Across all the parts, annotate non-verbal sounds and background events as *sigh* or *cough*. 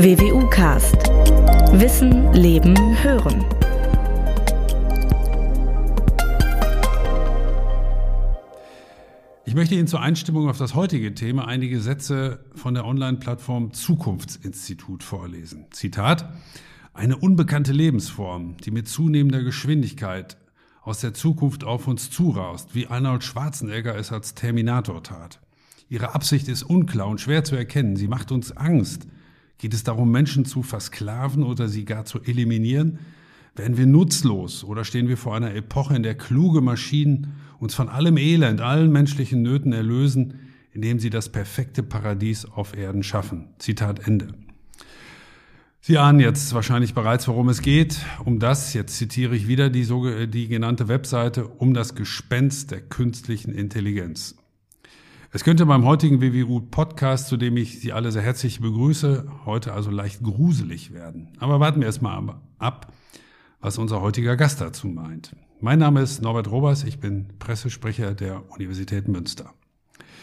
WWU Cast. Wissen, Leben, Hören. Ich möchte Ihnen zur Einstimmung auf das heutige Thema einige Sätze von der Online-Plattform Zukunftsinstitut vorlesen. Zitat. Eine unbekannte Lebensform, die mit zunehmender Geschwindigkeit aus der Zukunft auf uns zurast, wie Arnold Schwarzenegger es als Terminator tat. Ihre Absicht ist unklar und schwer zu erkennen. Sie macht uns Angst. Geht es darum, Menschen zu versklaven oder sie gar zu eliminieren? Werden wir nutzlos oder stehen wir vor einer Epoche, in der kluge Maschinen uns von allem Elend, allen menschlichen Nöten erlösen, indem sie das perfekte Paradies auf Erden schaffen? Zitat Ende. Sie ahnen jetzt wahrscheinlich bereits, worum es geht. Um das, jetzt zitiere ich wieder die, so, die genannte Webseite, um das Gespenst der künstlichen Intelligenz. Es könnte beim heutigen WWU-Podcast, zu dem ich Sie alle sehr herzlich begrüße, heute also leicht gruselig werden. Aber warten wir erstmal ab, was unser heutiger Gast dazu meint. Mein Name ist Norbert Robers, ich bin Pressesprecher der Universität Münster.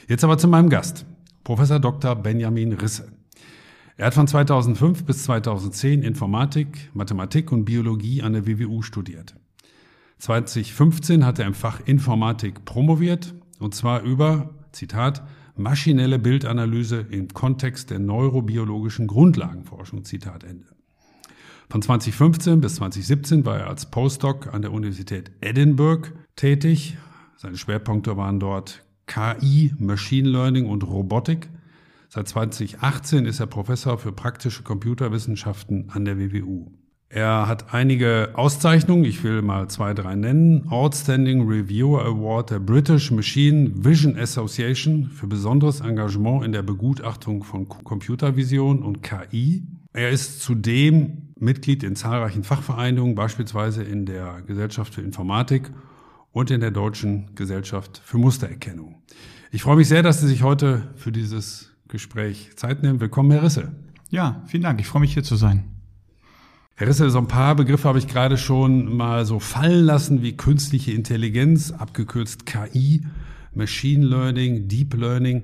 Jetzt aber zu meinem Gast, Professor Dr. Benjamin Risse. Er hat von 2005 bis 2010 Informatik, Mathematik und Biologie an der WWU studiert. 2015 hat er im Fach Informatik promoviert, und zwar über Zitat, maschinelle Bildanalyse im Kontext der neurobiologischen Grundlagenforschung, Zitat Ende. Von 2015 bis 2017 war er als Postdoc an der Universität Edinburgh tätig. Seine Schwerpunkte waren dort KI, Machine Learning und Robotik. Seit 2018 ist er Professor für praktische Computerwissenschaften an der WWU. Er hat einige Auszeichnungen, ich will mal zwei, drei nennen. Outstanding Reviewer Award der British Machine Vision Association für besonderes Engagement in der Begutachtung von Computervision und KI. Er ist zudem Mitglied in zahlreichen Fachvereinigungen, beispielsweise in der Gesellschaft für Informatik und in der Deutschen Gesellschaft für Mustererkennung. Ich freue mich sehr, dass Sie sich heute für dieses Gespräch Zeit nehmen. Willkommen, Herr Risse. Ja, vielen Dank. Ich freue mich hier zu sein. Herr Risse, so ein paar Begriffe habe ich gerade schon mal so fallen lassen, wie künstliche Intelligenz, abgekürzt KI, Machine Learning, Deep Learning.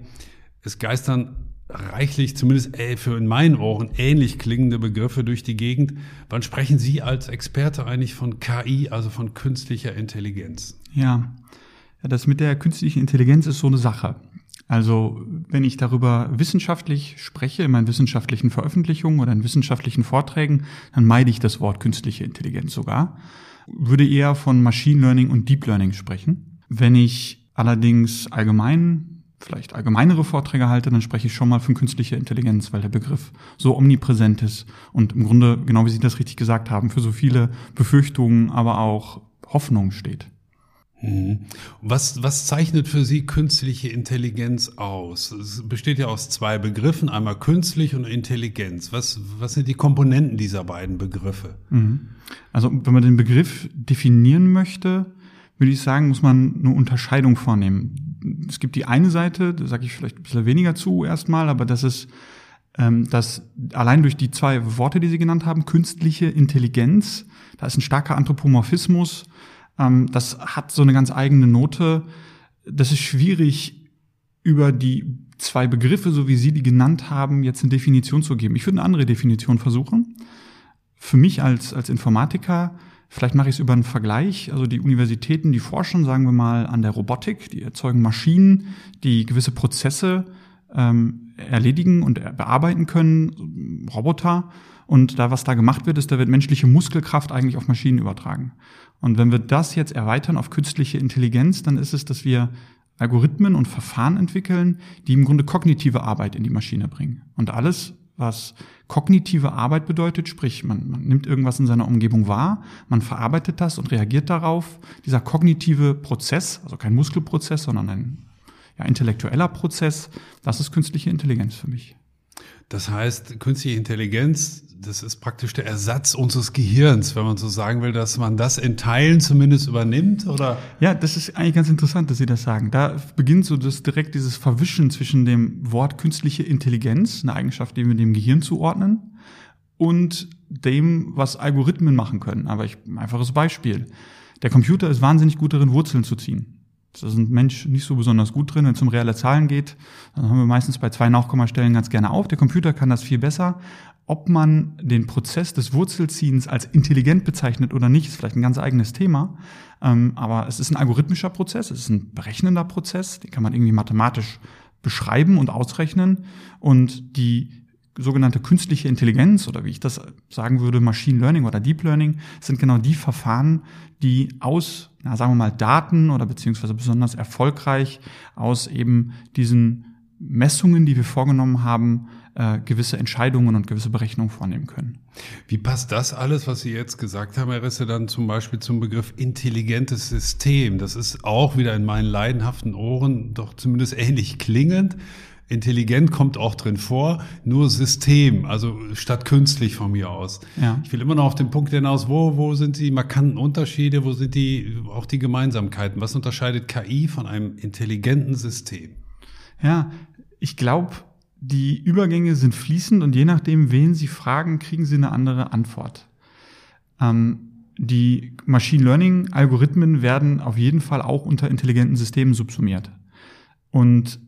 Es geistern reichlich, zumindest äh, für in meinen Ohren, ähnlich klingende Begriffe durch die Gegend. Wann sprechen Sie als Experte eigentlich von KI, also von künstlicher Intelligenz? Ja, das mit der künstlichen Intelligenz ist so eine Sache. Also wenn ich darüber wissenschaftlich spreche, in meinen wissenschaftlichen Veröffentlichungen oder in wissenschaftlichen Vorträgen, dann meide ich das Wort künstliche Intelligenz sogar. Würde eher von Machine Learning und Deep Learning sprechen. Wenn ich allerdings allgemein, vielleicht allgemeinere Vorträge halte, dann spreche ich schon mal von künstlicher Intelligenz, weil der Begriff so omnipräsent ist und im Grunde, genau wie Sie das richtig gesagt haben, für so viele Befürchtungen, aber auch Hoffnung steht. Mhm. Was, was zeichnet für Sie künstliche Intelligenz aus? Es besteht ja aus zwei Begriffen, einmal künstlich und Intelligenz. Was, was sind die Komponenten dieser beiden Begriffe? Mhm. Also wenn man den Begriff definieren möchte, würde ich sagen, muss man eine Unterscheidung vornehmen. Es gibt die eine Seite, da sage ich vielleicht ein bisschen weniger zu erstmal, aber das ist, ähm, dass allein durch die zwei Worte, die Sie genannt haben, künstliche Intelligenz, da ist ein starker Anthropomorphismus, ähm, das hat so eine ganz eigene Note. Das ist schwierig, über die zwei Begriffe, so wie Sie die genannt haben, jetzt eine Definition zu geben. Ich würde eine andere Definition versuchen. Für mich als, als Informatiker, vielleicht mache ich es über einen Vergleich. Also die Universitäten, die forschen, sagen wir mal, an der Robotik, die erzeugen Maschinen, die gewisse Prozesse ähm, erledigen und bearbeiten können, Roboter. Und da, was da gemacht wird, ist, da wird menschliche Muskelkraft eigentlich auf Maschinen übertragen. Und wenn wir das jetzt erweitern auf künstliche Intelligenz, dann ist es, dass wir Algorithmen und Verfahren entwickeln, die im Grunde kognitive Arbeit in die Maschine bringen. Und alles, was kognitive Arbeit bedeutet, sprich, man, man nimmt irgendwas in seiner Umgebung wahr, man verarbeitet das und reagiert darauf. Dieser kognitive Prozess, also kein Muskelprozess, sondern ein ja, intellektueller Prozess, das ist künstliche Intelligenz für mich. Das heißt, künstliche Intelligenz, das ist praktisch der Ersatz unseres Gehirns, wenn man so sagen will, dass man das in Teilen zumindest übernimmt, oder? Ja, das ist eigentlich ganz interessant, dass Sie das sagen. Da beginnt so das direkt dieses Verwischen zwischen dem Wort künstliche Intelligenz, eine Eigenschaft, die wir dem Gehirn zuordnen, und dem, was Algorithmen machen können. Aber ich, ein einfaches Beispiel. Der Computer ist wahnsinnig gut darin, Wurzeln zu ziehen. Da ist ein Mensch nicht so besonders gut drin. Wenn es um reale Zahlen geht, dann haben wir meistens bei zwei Nachkommastellen ganz gerne auf. Der Computer kann das viel besser. Ob man den Prozess des Wurzelziehens als intelligent bezeichnet oder nicht, ist vielleicht ein ganz eigenes Thema. Ähm, aber es ist ein algorithmischer Prozess, es ist ein berechnender Prozess, den kann man irgendwie mathematisch beschreiben und ausrechnen. Und die sogenannte künstliche Intelligenz oder wie ich das sagen würde, Machine Learning oder Deep Learning sind genau die Verfahren, die aus, na, sagen wir mal, Daten oder beziehungsweise besonders erfolgreich aus eben diesen Messungen, die wir vorgenommen haben, äh, gewisse Entscheidungen und gewisse Berechnungen vornehmen können. Wie passt das alles, was Sie jetzt gesagt haben, Herr Risse, dann zum Beispiel zum Begriff intelligentes System? Das ist auch wieder in meinen leidenhaften Ohren doch zumindest ähnlich klingend. Intelligent kommt auch drin vor, nur System, also statt künstlich von mir aus. Ja. Ich will immer noch auf den Punkt hinaus, wo, wo sind die markanten Unterschiede, wo sind die, auch die Gemeinsamkeiten? Was unterscheidet KI von einem intelligenten System? Ja, ich glaube, die Übergänge sind fließend und je nachdem, wen Sie fragen, kriegen Sie eine andere Antwort. Ähm, die Machine Learning Algorithmen werden auf jeden Fall auch unter intelligenten Systemen subsumiert. Und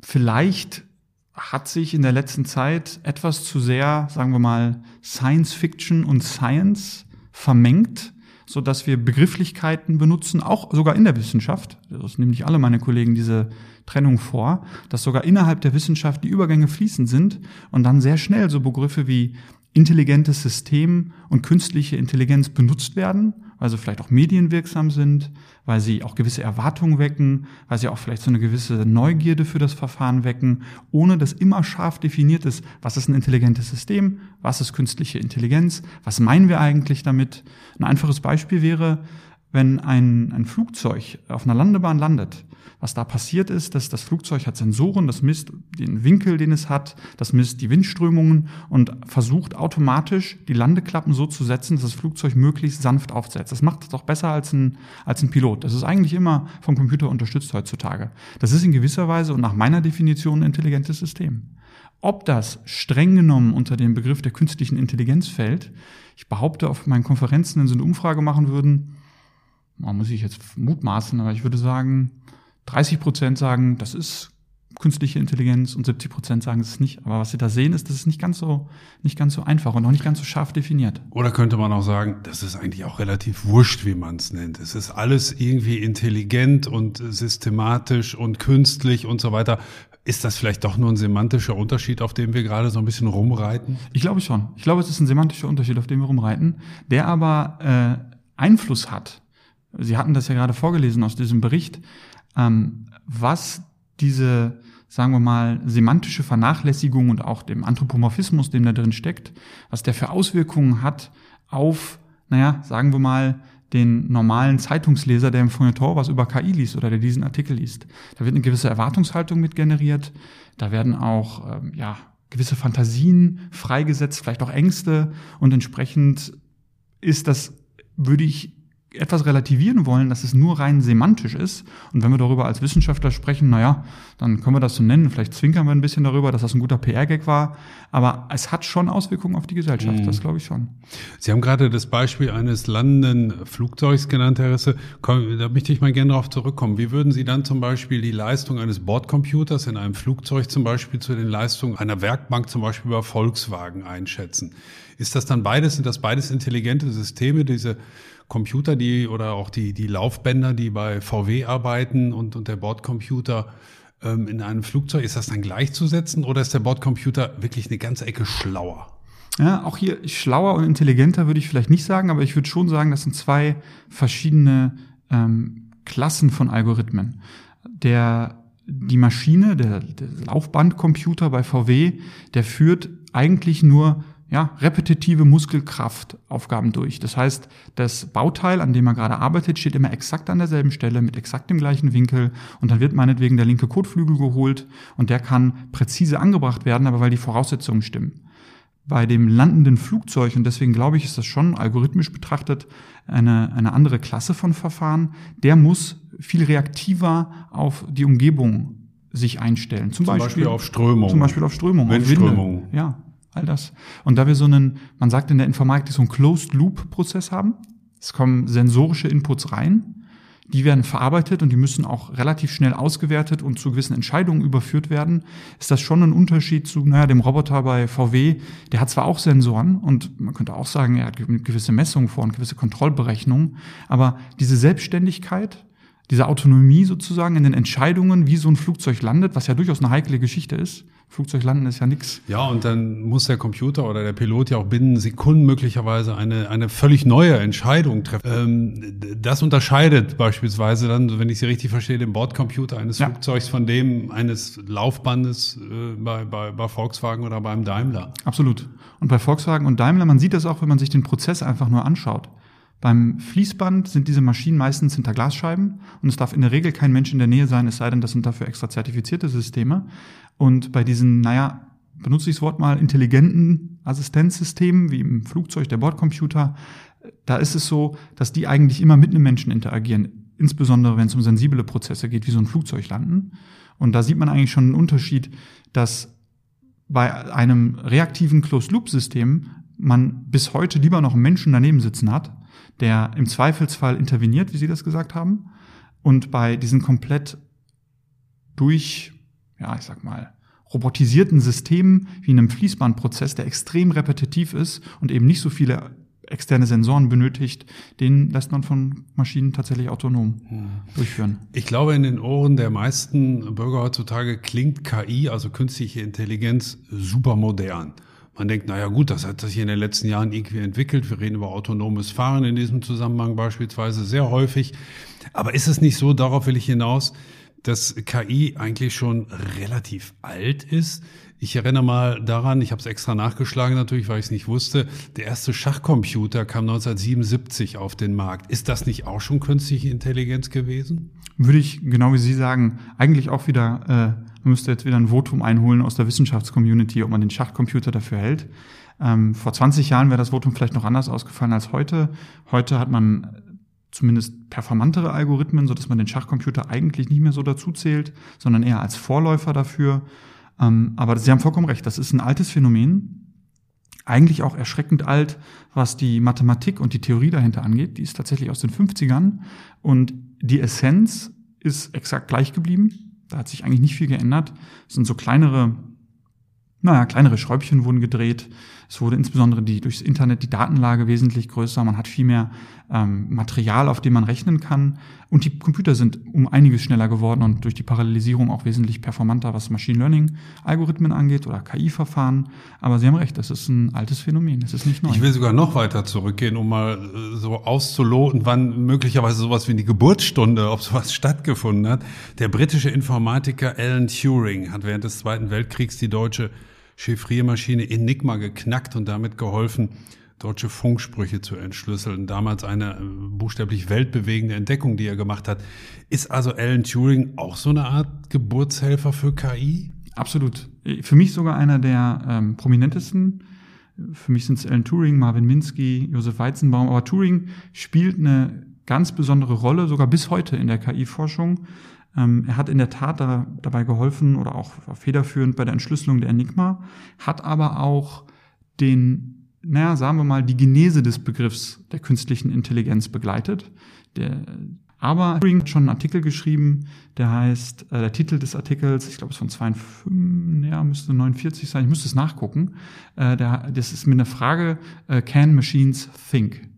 vielleicht hat sich in der letzten Zeit etwas zu sehr, sagen wir mal, Science Fiction und Science vermengt, so dass wir Begrifflichkeiten benutzen, auch sogar in der Wissenschaft. Das nehmen nicht alle meine Kollegen diese Trennung vor, dass sogar innerhalb der Wissenschaft die Übergänge fließend sind und dann sehr schnell so Begriffe wie intelligentes System und künstliche Intelligenz benutzt werden, weil sie vielleicht auch medienwirksam sind, weil sie auch gewisse Erwartungen wecken, weil sie auch vielleicht so eine gewisse Neugierde für das Verfahren wecken, ohne dass immer scharf definiert ist, was ist ein intelligentes System, was ist künstliche Intelligenz, was meinen wir eigentlich damit. Ein einfaches Beispiel wäre, wenn ein, ein Flugzeug auf einer Landebahn landet, was da passiert ist, dass das Flugzeug hat Sensoren, das misst den Winkel, den es hat, das misst die Windströmungen und versucht automatisch die Landeklappen so zu setzen, dass das Flugzeug möglichst sanft aufsetzt. Das macht es doch besser als ein, als ein Pilot. Das ist eigentlich immer vom Computer unterstützt heutzutage. Das ist in gewisser Weise und nach meiner Definition ein intelligentes System. Ob das streng genommen unter den Begriff der künstlichen Intelligenz fällt, ich behaupte auf meinen Konferenzen, wenn sie eine Umfrage machen würden, muss ich jetzt mutmaßen, aber ich würde sagen, 30 Prozent sagen, das ist künstliche Intelligenz und 70 Prozent sagen es ist nicht. Aber was Sie da sehen, ist, das ist nicht ganz so, nicht ganz so einfach und auch nicht ganz so scharf definiert. Oder könnte man auch sagen, das ist eigentlich auch relativ wurscht, wie man es nennt. Es ist alles irgendwie intelligent und systematisch und künstlich und so weiter. Ist das vielleicht doch nur ein semantischer Unterschied, auf dem wir gerade so ein bisschen rumreiten? Ich glaube schon. Ich glaube, es ist ein semantischer Unterschied, auf dem wir rumreiten, der aber äh, Einfluss hat Sie hatten das ja gerade vorgelesen aus diesem Bericht, ähm, was diese, sagen wir mal, semantische Vernachlässigung und auch dem Anthropomorphismus, dem da drin steckt, was der für Auswirkungen hat auf, naja, sagen wir mal, den normalen Zeitungsleser, der im Feuilleton was über KI liest oder der diesen Artikel liest. Da wird eine gewisse Erwartungshaltung mit generiert. Da werden auch, ähm, ja, gewisse Fantasien freigesetzt, vielleicht auch Ängste und entsprechend ist das, würde ich etwas relativieren wollen, dass es nur rein semantisch ist. Und wenn wir darüber als Wissenschaftler sprechen, naja, dann können wir das so nennen. Vielleicht zwinkern wir ein bisschen darüber, dass das ein guter PR-Gag war. Aber es hat schon Auswirkungen auf die Gesellschaft, mhm. das glaube ich schon. Sie haben gerade das Beispiel eines landenden Flugzeugs genannt, Herr Risse. Da möchte ich mal gerne darauf zurückkommen. Wie würden Sie dann zum Beispiel die Leistung eines Bordcomputers in einem Flugzeug zum Beispiel zu den Leistungen einer Werkbank zum Beispiel bei Volkswagen einschätzen? Ist das dann beides, sind das beides intelligente Systeme, diese Computer, die oder auch die, die Laufbänder, die bei VW arbeiten und, und der Bordcomputer ähm, in einem Flugzeug, ist das dann gleichzusetzen oder ist der Bordcomputer wirklich eine ganze Ecke schlauer? Ja, auch hier schlauer und intelligenter würde ich vielleicht nicht sagen, aber ich würde schon sagen, das sind zwei verschiedene ähm, Klassen von Algorithmen. Der, die Maschine, der, der Laufbandcomputer bei VW, der führt eigentlich nur ja, repetitive Muskelkraftaufgaben durch. Das heißt, das Bauteil, an dem er gerade arbeitet, steht immer exakt an derselben Stelle mit exakt dem gleichen Winkel und dann wird meinetwegen der linke Kotflügel geholt und der kann präzise angebracht werden, aber weil die Voraussetzungen stimmen. Bei dem landenden Flugzeug, und deswegen glaube ich, ist das schon algorithmisch betrachtet eine, eine andere Klasse von Verfahren, der muss viel reaktiver auf die Umgebung sich einstellen. Zum, zum Beispiel, Beispiel, auf Strömung. Zum Beispiel auf Strömung. Windströmung. Auf ja, all das. Und da wir so einen, man sagt in der Informatik, so einen Closed-Loop-Prozess haben, es kommen sensorische Inputs rein, die werden verarbeitet und die müssen auch relativ schnell ausgewertet und zu gewissen Entscheidungen überführt werden, ist das schon ein Unterschied zu naja, dem Roboter bei VW. Der hat zwar auch Sensoren und man könnte auch sagen, er hat gewisse Messungen vor und gewisse Kontrollberechnungen, aber diese Selbstständigkeit, diese Autonomie sozusagen in den Entscheidungen, wie so ein Flugzeug landet, was ja durchaus eine heikle Geschichte ist, Flugzeug landen ist ja nichts. Ja, und dann muss der Computer oder der Pilot ja auch binnen Sekunden möglicherweise eine, eine völlig neue Entscheidung treffen. Ähm, das unterscheidet beispielsweise dann, wenn ich Sie richtig verstehe, den Bordcomputer eines ja. Flugzeugs von dem eines Laufbandes äh, bei, bei, bei Volkswagen oder beim Daimler. Absolut. Und bei Volkswagen und Daimler, man sieht das auch, wenn man sich den Prozess einfach nur anschaut. Beim Fließband sind diese Maschinen meistens hinter Glasscheiben und es darf in der Regel kein Mensch in der Nähe sein, es sei denn, das sind dafür extra zertifizierte Systeme. Und bei diesen, naja, benutze ich das Wort mal, intelligenten Assistenzsystemen, wie im Flugzeug, der Bordcomputer, da ist es so, dass die eigentlich immer mit einem Menschen interagieren, insbesondere wenn es um sensible Prozesse geht, wie so ein Flugzeug landen. Und da sieht man eigentlich schon einen Unterschied, dass bei einem reaktiven Closed-Loop-System man bis heute lieber noch einen Menschen daneben sitzen hat, der im Zweifelsfall interveniert, wie Sie das gesagt haben. Und bei diesen komplett durch ja, ich sag mal, robotisierten Systemen wie einem Fließbandprozess, der extrem repetitiv ist und eben nicht so viele externe Sensoren benötigt, den lässt man von Maschinen tatsächlich autonom hm. durchführen. Ich glaube, in den Ohren der meisten Bürger heutzutage klingt KI, also künstliche Intelligenz, super modern. Man denkt, naja gut, das hat sich in den letzten Jahren irgendwie entwickelt. Wir reden über autonomes Fahren in diesem Zusammenhang beispielsweise sehr häufig. Aber ist es nicht so, darauf will ich hinaus, dass KI eigentlich schon relativ alt ist. Ich erinnere mal daran, ich habe es extra nachgeschlagen natürlich, weil ich es nicht wusste, der erste Schachcomputer kam 1977 auf den Markt. Ist das nicht auch schon künstliche Intelligenz gewesen? Würde ich, genau wie Sie sagen, eigentlich auch wieder, äh, müsste jetzt wieder ein Votum einholen aus der Wissenschaftscommunity, ob man den Schachcomputer dafür hält. Ähm, vor 20 Jahren wäre das Votum vielleicht noch anders ausgefallen als heute. Heute hat man zumindest performantere Algorithmen, so dass man den Schachcomputer eigentlich nicht mehr so dazu zählt, sondern eher als Vorläufer dafür. Ähm, aber Sie haben vollkommen recht, das ist ein altes Phänomen, eigentlich auch erschreckend alt, was die Mathematik und die Theorie dahinter angeht. Die ist tatsächlich aus den 50ern und die Essenz ist exakt gleich geblieben. Da hat sich eigentlich nicht viel geändert. Es sind so kleinere naja, kleinere Schräubchen wurden gedreht. Es wurde insbesondere die, durchs Internet die Datenlage wesentlich größer. Man hat viel mehr ähm, Material, auf dem man rechnen kann. Und die Computer sind um einiges schneller geworden und durch die Parallelisierung auch wesentlich performanter, was Machine Learning Algorithmen angeht oder KI-Verfahren. Aber Sie haben recht, das ist ein altes Phänomen. Das ist nicht neu. Ich will sogar noch weiter zurückgehen, um mal äh, so auszuloten, wann möglicherweise sowas wie die Geburtsstunde, ob sowas *laughs* stattgefunden hat. Der britische Informatiker Alan Turing hat während des Zweiten Weltkriegs die deutsche Chiffriermaschine Enigma geknackt und damit geholfen, deutsche Funksprüche zu entschlüsseln. Damals eine äh, buchstäblich weltbewegende Entdeckung, die er gemacht hat. Ist also Alan Turing auch so eine Art Geburtshelfer für KI? Absolut. Für mich sogar einer der ähm, prominentesten. Für mich sind es Alan Turing, Marvin Minsky, Josef Weizenbaum. Aber Turing spielt eine ganz besondere Rolle, sogar bis heute in der KI-Forschung. Ähm, er hat in der Tat da, dabei geholfen oder auch federführend bei der Entschlüsselung der Enigma, hat aber auch den, naja, sagen wir mal, die Genese des Begriffs der künstlichen Intelligenz begleitet. Der, aber Turing hat schon einen Artikel geschrieben, der heißt, äh, der Titel des Artikels, ich glaube es von 52, ja, müsste 49 sein, ich müsste es nachgucken. Äh, der, das ist mit einer Frage, äh, Can Machines Think?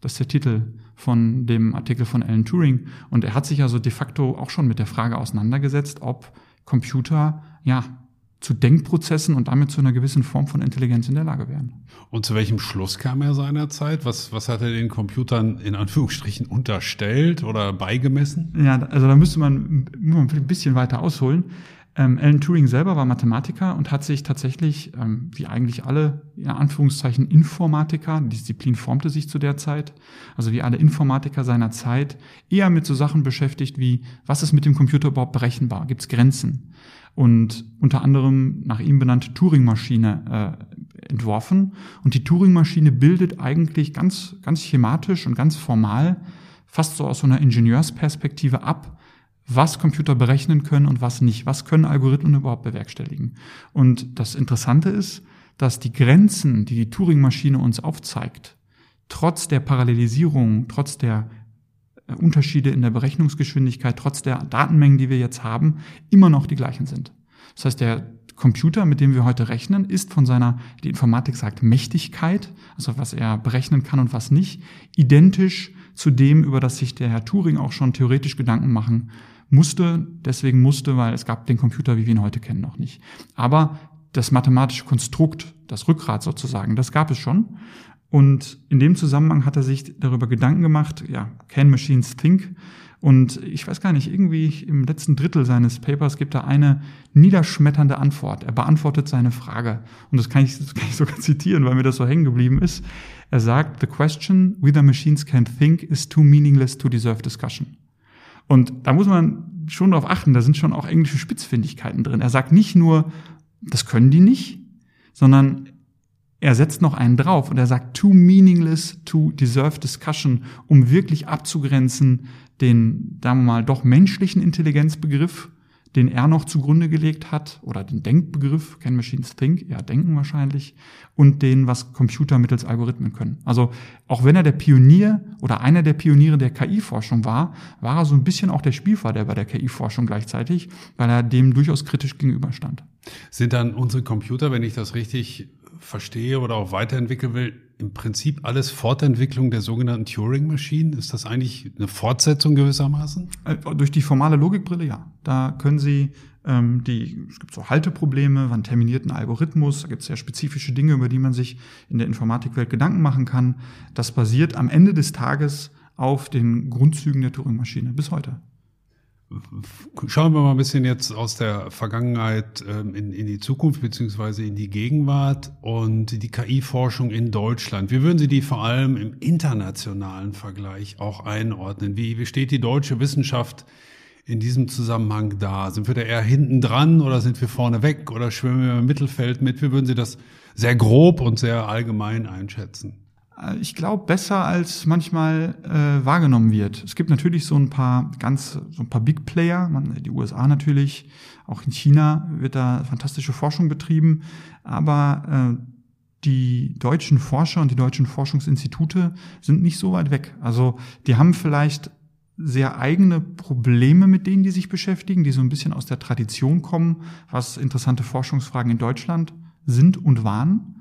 Das ist der Titel von dem Artikel von Alan Turing. Und er hat sich also de facto auch schon mit der Frage auseinandergesetzt, ob Computer, ja, zu Denkprozessen und damit zu einer gewissen Form von Intelligenz in der Lage wären. Und zu welchem Schluss kam er seinerzeit? Was, was hat er den Computern in Anführungsstrichen unterstellt oder beigemessen? Ja, also da müsste man, man ein bisschen weiter ausholen. Ähm, Alan Turing selber war Mathematiker und hat sich tatsächlich, ähm, wie eigentlich alle, in Anführungszeichen, Informatiker, die Disziplin formte sich zu der Zeit, also wie alle Informatiker seiner Zeit, eher mit so Sachen beschäftigt wie, was ist mit dem Computer überhaupt berechenbar? Gibt es Grenzen? Und unter anderem nach ihm benannte Turing-Maschine äh, entworfen. Und die Turing-Maschine bildet eigentlich ganz, ganz schematisch und ganz formal, fast so aus so einer Ingenieursperspektive ab, was Computer berechnen können und was nicht. Was können Algorithmen überhaupt bewerkstelligen? Und das Interessante ist, dass die Grenzen, die die Turing-Maschine uns aufzeigt, trotz der Parallelisierung, trotz der äh, Unterschiede in der Berechnungsgeschwindigkeit trotz der Datenmengen, die wir jetzt haben, immer noch die gleichen sind. Das heißt, der Computer, mit dem wir heute rechnen, ist von seiner, die Informatik sagt Mächtigkeit, also was er berechnen kann und was nicht, identisch zu dem, über das sich der Herr Turing auch schon theoretisch Gedanken machen musste, deswegen musste, weil es gab den Computer, wie wir ihn heute kennen, noch nicht. Aber das mathematische Konstrukt, das Rückgrat sozusagen, das gab es schon. Und in dem Zusammenhang hat er sich darüber Gedanken gemacht, ja, can machines think? Und ich weiß gar nicht, irgendwie im letzten Drittel seines Papers gibt er eine niederschmetternde Antwort. Er beantwortet seine Frage. Und das kann ich, das kann ich sogar zitieren, weil mir das so hängen geblieben ist. Er sagt, the question whether machines can think is too meaningless to deserve discussion. Und da muss man schon darauf achten, da sind schon auch englische Spitzfindigkeiten drin. Er sagt nicht nur, das können die nicht, sondern er setzt noch einen drauf und er sagt too meaningless to deserve discussion, um wirklich abzugrenzen den, sagen wir mal, doch menschlichen Intelligenzbegriff, den er noch zugrunde gelegt hat, oder den Denkbegriff, Can Machines Think, ja, denken wahrscheinlich, und den, was Computer mittels Algorithmen können. Also auch wenn er der Pionier oder einer der Pioniere der KI-Forschung war, war er so ein bisschen auch der Spielverderber der KI-Forschung gleichzeitig, weil er dem durchaus kritisch gegenüberstand. Sind dann unsere Computer, wenn ich das richtig verstehe oder auch weiterentwickeln will, im Prinzip alles Fortentwicklung der sogenannten Turing-Maschinen? Ist das eigentlich eine Fortsetzung gewissermaßen? Äh, durch die formale Logikbrille, ja. Da können Sie ähm, die, es gibt so Halteprobleme, wann terminiert ein Algorithmus, da gibt es sehr spezifische Dinge, über die man sich in der Informatikwelt Gedanken machen kann. Das basiert am Ende des Tages auf den Grundzügen der Turing-Maschine bis heute. Schauen wir mal ein bisschen jetzt aus der Vergangenheit ähm, in, in die Zukunft beziehungsweise in die Gegenwart und die KI-Forschung in Deutschland. Wie würden Sie die vor allem im internationalen Vergleich auch einordnen? Wie, wie steht die deutsche Wissenschaft in diesem Zusammenhang da? Sind wir da eher hinten dran oder sind wir vorne weg oder schwimmen wir im Mittelfeld mit? Wie würden Sie das sehr grob und sehr allgemein einschätzen? Äh, ich glaube, besser als manchmal äh, wahrgenommen wird. Es gibt natürlich so ein paar ganz, so ein paar Big Player, man, die USA natürlich, auch in China wird da fantastische Forschung betrieben, aber äh, die deutschen Forscher und die deutschen Forschungsinstitute sind nicht so weit weg. Also die haben vielleicht sehr eigene Probleme, mit denen die sich beschäftigen, die so ein bisschen aus der Tradition kommen, was interessante Forschungsfragen in Deutschland sind und waren.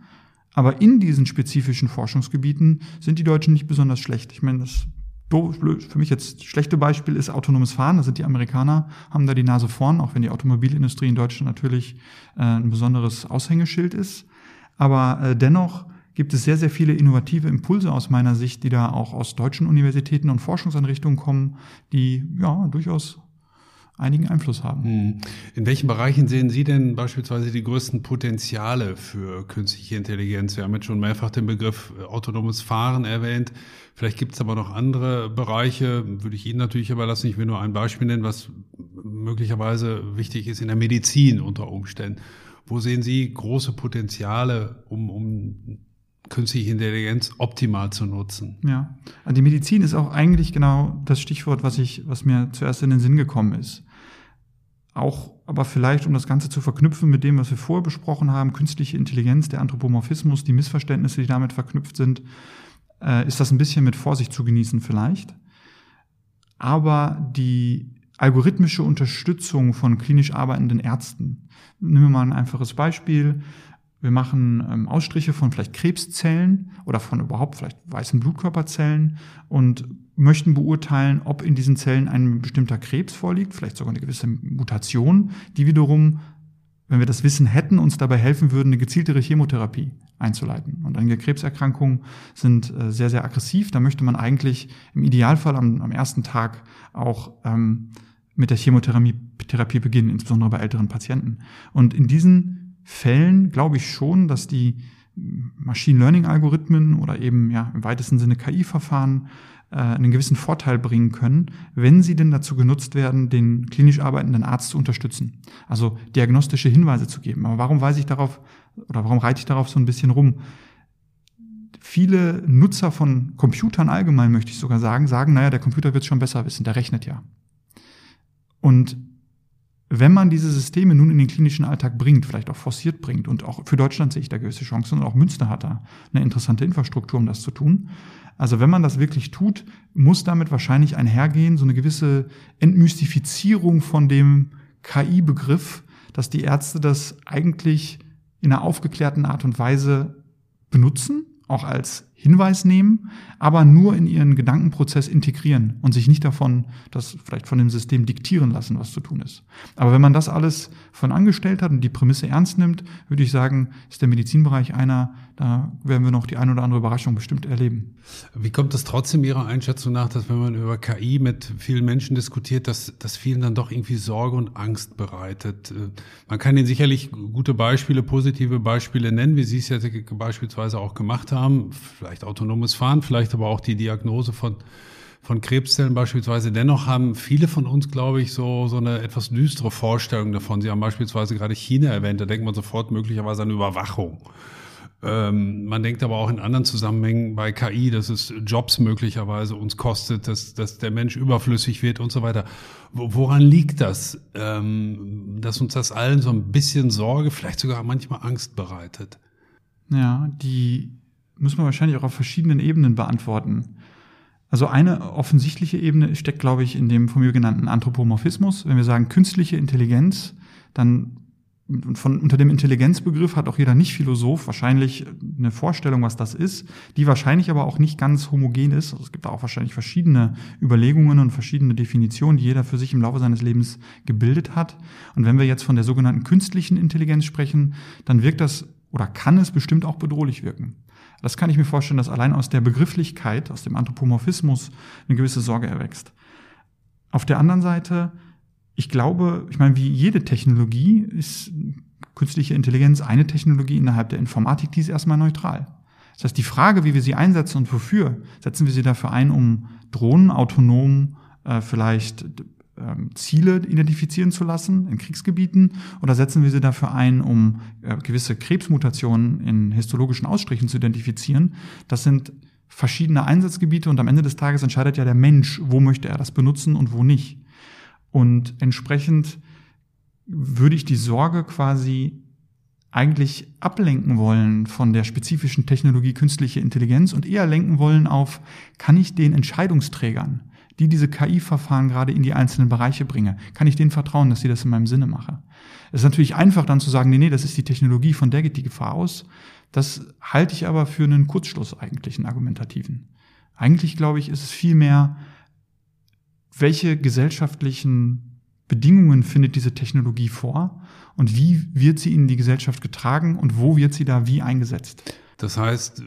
Aber in diesen spezifischen Forschungsgebieten sind die Deutschen nicht besonders schlecht. Ich meine, das für mich jetzt schlechte Beispiel ist autonomes Fahren. Da sind die Amerikaner, haben da die Nase vorn, auch wenn die Automobilindustrie in Deutschland natürlich äh, ein besonderes Aushängeschild ist. Aber äh, dennoch gibt es sehr, sehr viele innovative Impulse aus meiner Sicht, die da auch aus deutschen Universitäten und Forschungseinrichtungen kommen, die ja durchaus einigen Einfluss haben. Hm. In welchen Bereichen sehen Sie denn beispielsweise die größten Potenziale für künstliche Intelligenz? Wir haben jetzt schon mehrfach den Begriff äh, autonomes Fahren erwähnt. Vielleicht gibt es aber noch andere Bereiche, würde ich Ihnen natürlich überlassen. Ich will nur ein Beispiel nennen, was möglicherweise wichtig ist in der Medizin unter Umständen. Wo sehen Sie große Potenziale, um, um künstliche Intelligenz optimal zu nutzen. Ja, also die Medizin ist auch eigentlich genau das Stichwort, was ich, was mir zuerst in den Sinn gekommen ist. Auch, aber vielleicht, um das Ganze zu verknüpfen mit dem, was wir vorher besprochen haben, künstliche Intelligenz, der Anthropomorphismus, die Missverständnisse, die damit verknüpft sind, äh, ist das ein bisschen mit Vorsicht zu genießen vielleicht. Aber die algorithmische Unterstützung von klinisch arbeitenden Ärzten. Nehmen wir mal ein einfaches Beispiel. Wir machen ähm, Ausstriche von vielleicht Krebszellen oder von überhaupt vielleicht weißen Blutkörperzellen und möchten beurteilen, ob in diesen Zellen ein bestimmter Krebs vorliegt, vielleicht sogar eine gewisse Mutation, die wiederum, wenn wir das Wissen hätten, uns dabei helfen würden, eine gezieltere Chemotherapie einzuleiten. Und einige Krebserkrankungen sind äh, sehr, sehr aggressiv. Da möchte man eigentlich im Idealfall am, am ersten Tag auch ähm, mit der Chemotherapie Therapie beginnen, insbesondere bei älteren Patienten. Und in diesen Fällen glaube ich schon, dass die Machine Learning Algorithmen oder eben ja im weitesten Sinne KI-Verfahren äh, einen gewissen Vorteil bringen können, wenn sie denn dazu genutzt werden, den klinisch arbeitenden Arzt zu unterstützen. Also diagnostische Hinweise zu geben. Aber warum weise ich darauf oder warum reite ich darauf so ein bisschen rum? Viele Nutzer von Computern allgemein, möchte ich sogar sagen, sagen, naja, der Computer wird es schon besser wissen, der rechnet ja. Und wenn man diese Systeme nun in den klinischen Alltag bringt, vielleicht auch forciert bringt, und auch für Deutschland sehe ich da gewisse Chancen, und auch Münster hat da eine interessante Infrastruktur, um das zu tun. Also wenn man das wirklich tut, muss damit wahrscheinlich einhergehen, so eine gewisse Entmystifizierung von dem KI-Begriff, dass die Ärzte das eigentlich in einer aufgeklärten Art und Weise benutzen, auch als Hinweis nehmen, aber nur in ihren Gedankenprozess integrieren und sich nicht davon, das vielleicht von dem System diktieren lassen, was zu tun ist. Aber wenn man das alles von angestellt hat und die Prämisse ernst nimmt, würde ich sagen, ist der Medizinbereich einer, da werden wir noch die ein oder andere Überraschung bestimmt erleben. Wie kommt es trotzdem Ihrer Einschätzung nach, dass wenn man über KI mit vielen Menschen diskutiert, dass das vielen dann doch irgendwie Sorge und Angst bereitet? Man kann Ihnen sicherlich gute Beispiele, positive Beispiele nennen, wie Sie es ja beispielsweise auch gemacht haben vielleicht autonomes Fahren, vielleicht aber auch die Diagnose von, von Krebszellen beispielsweise. Dennoch haben viele von uns, glaube ich, so, so eine etwas düstere Vorstellung davon. Sie haben beispielsweise gerade China erwähnt, da denkt man sofort möglicherweise an Überwachung. Ähm, man denkt aber auch in anderen Zusammenhängen bei KI, dass es Jobs möglicherweise uns kostet, dass, dass der Mensch überflüssig wird und so weiter. Woran liegt das, ähm, dass uns das allen so ein bisschen Sorge, vielleicht sogar manchmal Angst bereitet? Ja, die muss man wahrscheinlich auch auf verschiedenen Ebenen beantworten. Also eine offensichtliche Ebene steckt, glaube ich, in dem von mir genannten Anthropomorphismus. Wenn wir sagen künstliche Intelligenz, dann von, unter dem Intelligenzbegriff hat auch jeder Nicht-Philosoph wahrscheinlich eine Vorstellung, was das ist, die wahrscheinlich aber auch nicht ganz homogen ist. Also es gibt auch wahrscheinlich verschiedene Überlegungen und verschiedene Definitionen, die jeder für sich im Laufe seines Lebens gebildet hat. Und wenn wir jetzt von der sogenannten künstlichen Intelligenz sprechen, dann wirkt das oder kann es bestimmt auch bedrohlich wirken. Das kann ich mir vorstellen, dass allein aus der Begrifflichkeit, aus dem Anthropomorphismus eine gewisse Sorge erwächst. Auf der anderen Seite, ich glaube, ich meine, wie jede Technologie ist künstliche Intelligenz eine Technologie innerhalb der Informatik, die ist erstmal neutral. Das heißt, die Frage, wie wir sie einsetzen und wofür, setzen wir sie dafür ein, um Drohnen autonom äh, vielleicht ähm, Ziele identifizieren zu lassen in Kriegsgebieten oder setzen wir sie dafür ein, um äh, gewisse Krebsmutationen in histologischen Ausstrichen zu identifizieren? Das sind verschiedene Einsatzgebiete und am Ende des Tages entscheidet ja der Mensch, wo möchte er das benutzen und wo nicht. Und entsprechend würde ich die Sorge quasi eigentlich ablenken wollen von der spezifischen Technologie künstliche Intelligenz und eher lenken wollen auf, kann ich den Entscheidungsträgern, die diese KI-Verfahren gerade in die einzelnen Bereiche bringe? Kann ich denen vertrauen, dass sie das in meinem Sinne mache? Es ist natürlich einfach dann zu sagen, nee, nee, das ist die Technologie, von der geht die Gefahr aus. Das halte ich aber für einen Kurzschluss eigentlich, einen argumentativen. Eigentlich, glaube ich, ist es vielmehr, welche gesellschaftlichen Bedingungen findet diese Technologie vor und wie wird sie in die Gesellschaft getragen und wo wird sie da wie eingesetzt? Das heißt,